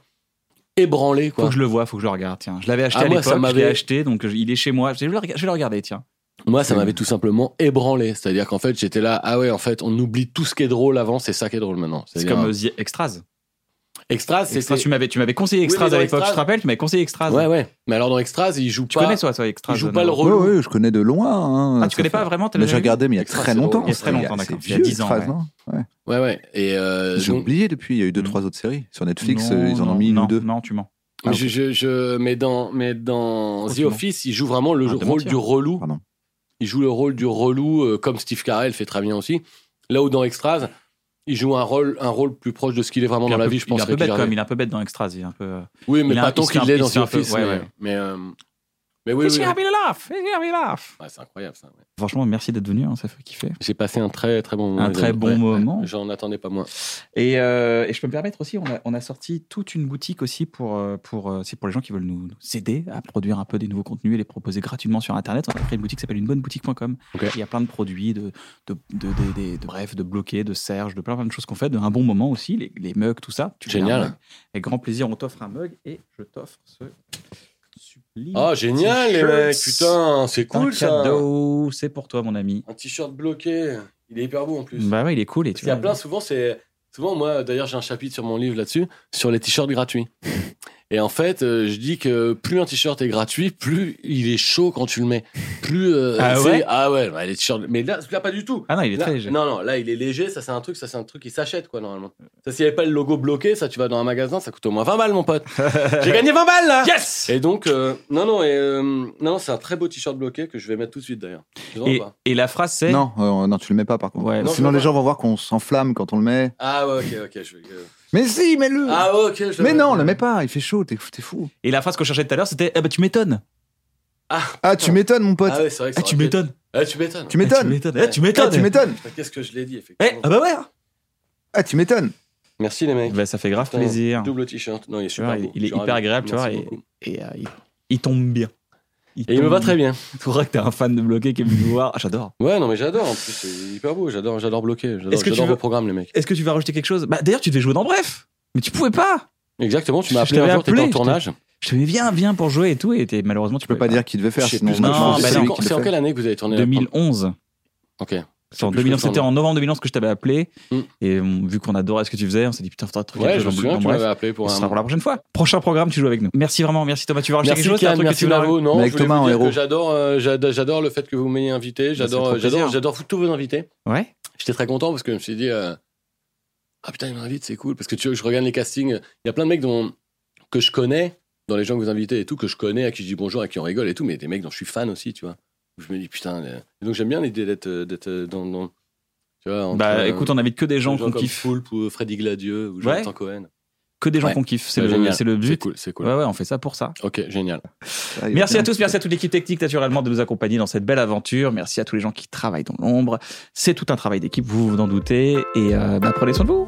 ébranlé, quoi. Faut que je le vois, faut que je le regarde. Tiens, je l'avais acheté Ah, à moi, ça l'époque, je l'ai m'avait- acheté, donc je- il est chez moi. Je vais le je vais le regarder, tiens. Moi, ça m'avait tout simplement ébranlé. C'est-à-dire qu'en fait, j'étais là, ah ouais, en fait, on oublie tout ce qui est drôle avant, c'est ça qui est drôle maintenant. C'est comme euh, The Extras. Extras, Extras, c'était. tu m'avais, tu m'avais conseillé Extras à l'époque, Extras- tu te rappelles Tu m'avais conseillé Extras. Ouais, ouais. Mais alors dans Extras, il joue Tu pas. connais toi, toi, Extras Il joue euh, pas le rôle. Ouais, ouais, je connais de loin. hein. Ah, tu connais fait- pas vraiment Mais j'ai regardé, mais il y a Extras, très c'est longtemps. Il y a très longtemps, C'est d'accord. Il y a vieux, 10 ans, Extras, ouais. non Ouais. Ouais, ouais. Et euh, J'ai donc- oublié depuis, il y a eu deux, Mm. trois autres séries. Sur Netflix, Non, euh, ils en ont mis une ou deux. Non, tu mens. Ah, Mais, je, je, je- dans, mais dans The Tranquillement. Office, il joue vraiment le de rôle du relou. Pardon. Il joue le rôle du relou, comme Steve Carell fait très bien aussi. Là où dans Extras, il joue un rôle, un rôle plus proche de ce qu'il est vraiment Il dans la peu- vie, je il est pense. un peu bête Gervais. comme il est un peu bête dans Extras, un peu. euh, Oui, mais il pas tant qu'il l'est dans The Office. ouais, mais, ouais. mais, euh, mais oui, oui, oui. having a laugh? Is he having a laugh? Ouais, c'est incroyable ça. ouais. Franchement, merci d'être venu, hein, ça fait kiffer. J'ai passé un très très bon moment. Un très bon ouais, moment. J'en attendais pas moins. Et, euh, et je peux me permettre aussi, on a, on a sorti toute une boutique aussi pour, euh, pour, euh, c'est pour les gens qui veulent nous, nous aider à produire un peu des nouveaux contenus et les proposer gratuitement sur Internet. On a créé une boutique qui s'appelle unebonneboutique.com. Ok. Il y a plein de produits, de, de, de, de- de- de- bref, de bloqués, de Serge, de plein, plein de choses qu'on fait, de un bon moment aussi, les, les mugs, tout ça. Tu veux Génial. un mug Avec grand plaisir, on t'offre un mug et je t'offre ce Oh, génial, les mecs. Putain, c'est cool cadeau, c'est pour toi, mon ami. Un t-shirt bloqué. Il est hyper beau en plus. Bah ouais, il est cool. Et Parce tu qu'il y a plein, souvent, c'est. Souvent, moi, d'ailleurs, j'ai un chapitre sur mon livre là-dessus, sur les t-shirts gratuits. Et en fait, euh, je dis que plus un t-shirt est gratuit, plus il est chaud quand tu le mets. Plus. euh, Ah c'est- ouais? Ah ouais, bah, les t-shirts. Mais là, là, pas du tout. Ah non, il est Là- très léger. Non, non, là, il est léger. Ça, c'est un truc, ça, c'est un truc qui s'achète, quoi, normalement. Ça, s'il n'y avait pas le logo bloqué, ça, tu vas dans un magasin, ça coûte au moins 20 balles, mon pote. J'ai gagné 20 balles, là! Yes Et donc, euh, non, non, et, euh, non, non, c'est un très beau t-shirt bloqué que je vais mettre tout de suite, d'ailleurs. Et, la phrase, c'est? Non, euh, non, tu le mets pas par contre. Ouais, Non, Sinon les le gens vont voir qu'on s'enflamme quand on le met. Ah ouais, ok, ok. Je vais... Mais si, mets-le Ah ouais, ok. Je Mais non, le mets pas, il fait chaud, t'es t'es fou. Et la phrase que je cherchais tout à l'heure, c'était Eh ben, tu m'étonnes. Ah, tu m'étonnes, mon pote Ah ouais, c'est vrai que Eh, ça tu aurait été- m'étonnes. Ah, tu m'étonnes. Tu m'étonnes Tu m'étonnes. Eh, tu Ah, m'étonnes. tu m'étonnes Putain, Qu'est-ce que je l'ai dit, Eh, effectivement. ah bah ouais. Ah, tu m'étonnes Merci, les mecs. Bah, ça fait grave Putain, plaisir. Double t-shirt. Non, il est Tu super vois, beau. il est Je suis hyper ravi. agréable, tu Merci vois, et, beaucoup. et, euh, il, il tombe bien. Et il me va très bien. Tu vois que t'es un fan de bloqué qui est venu voir. Ah, j'adore. Ouais, non, mais j'adore. En plus, c'est hyper beau. J'adore, j'adore bloquer. J'adore, Est-ce que tu j'adore veux- vos programmes, les mecs. Est-ce que tu vas rajouter quelque chose? Bah d'ailleurs, tu devais jouer dans Bref. Mais tu pouvais pas. Exactement. Tu m'as appelé un jour, t'étais en je tournage. Je te dis viens, viens pour jouer et tout. Et malheureusement, tu peux pas dire qui devait faire, sinon non, bah C'est non. en- C'est en quelle année que vous avez tourné la- 2011. Ok. C'est en plus, 2011, je me c'était en novembre 2011 que je t'avais appelé. Mm. Et on- vu qu'on adorait ce que tu faisais, on s'est dit putain, faudrait trouver Ouais, je me chose souviens tu Bref. appelé pour Ce un. sera pour la prochaine fois. Prochain programme, tu joues avec nous. Merci vraiment, merci Thomas. Tu vas rajouter Merci quelque chose un truc que merci tu. Non, avec Thomas en héros. j'adore, euh, j'adore, j'adore le fait que vous m'ayez invité. J'adore, euh, j'adore, plaisir. j'adore tous vos invités. Ouais. J'étais très content parce que je me suis dit, euh, ah putain, il m'invite, c'est cool. Parce que tu vois, je regarde les castings, il y a plein de mecs dont, que je connais, dans les gens que vous invitez et tout, que je connais, à qui je dis bonjour, à qui on rigole et tout, mais des mecs dont je suis fan aussi, tu vois. Je me dis, putain, euh, et donc j'aime bien l'idée d'être, euh, d'être euh, dans, dans- tu vois, entre, Bah écoute, on invite que des gens qu'on kiffe. Poulpe ou Freddy Gladieux ou Ouais. Jonathan Cohen. Que des gens Ouais. qu'on kiffe. C'est Ouais, le, c'est le C'est but. cool, c'est cool. Ouais, ouais, on fait ça pour ça. Ok, génial. Ah, Merci à tous, merci à toute l'équipe technique naturellement de nous accompagner dans cette belle aventure. Merci à tous les gens qui travaillent dans l'ombre. C'est tout un travail d'équipe, vous vous en doutez. Et euh, bah, prenez soin de vous.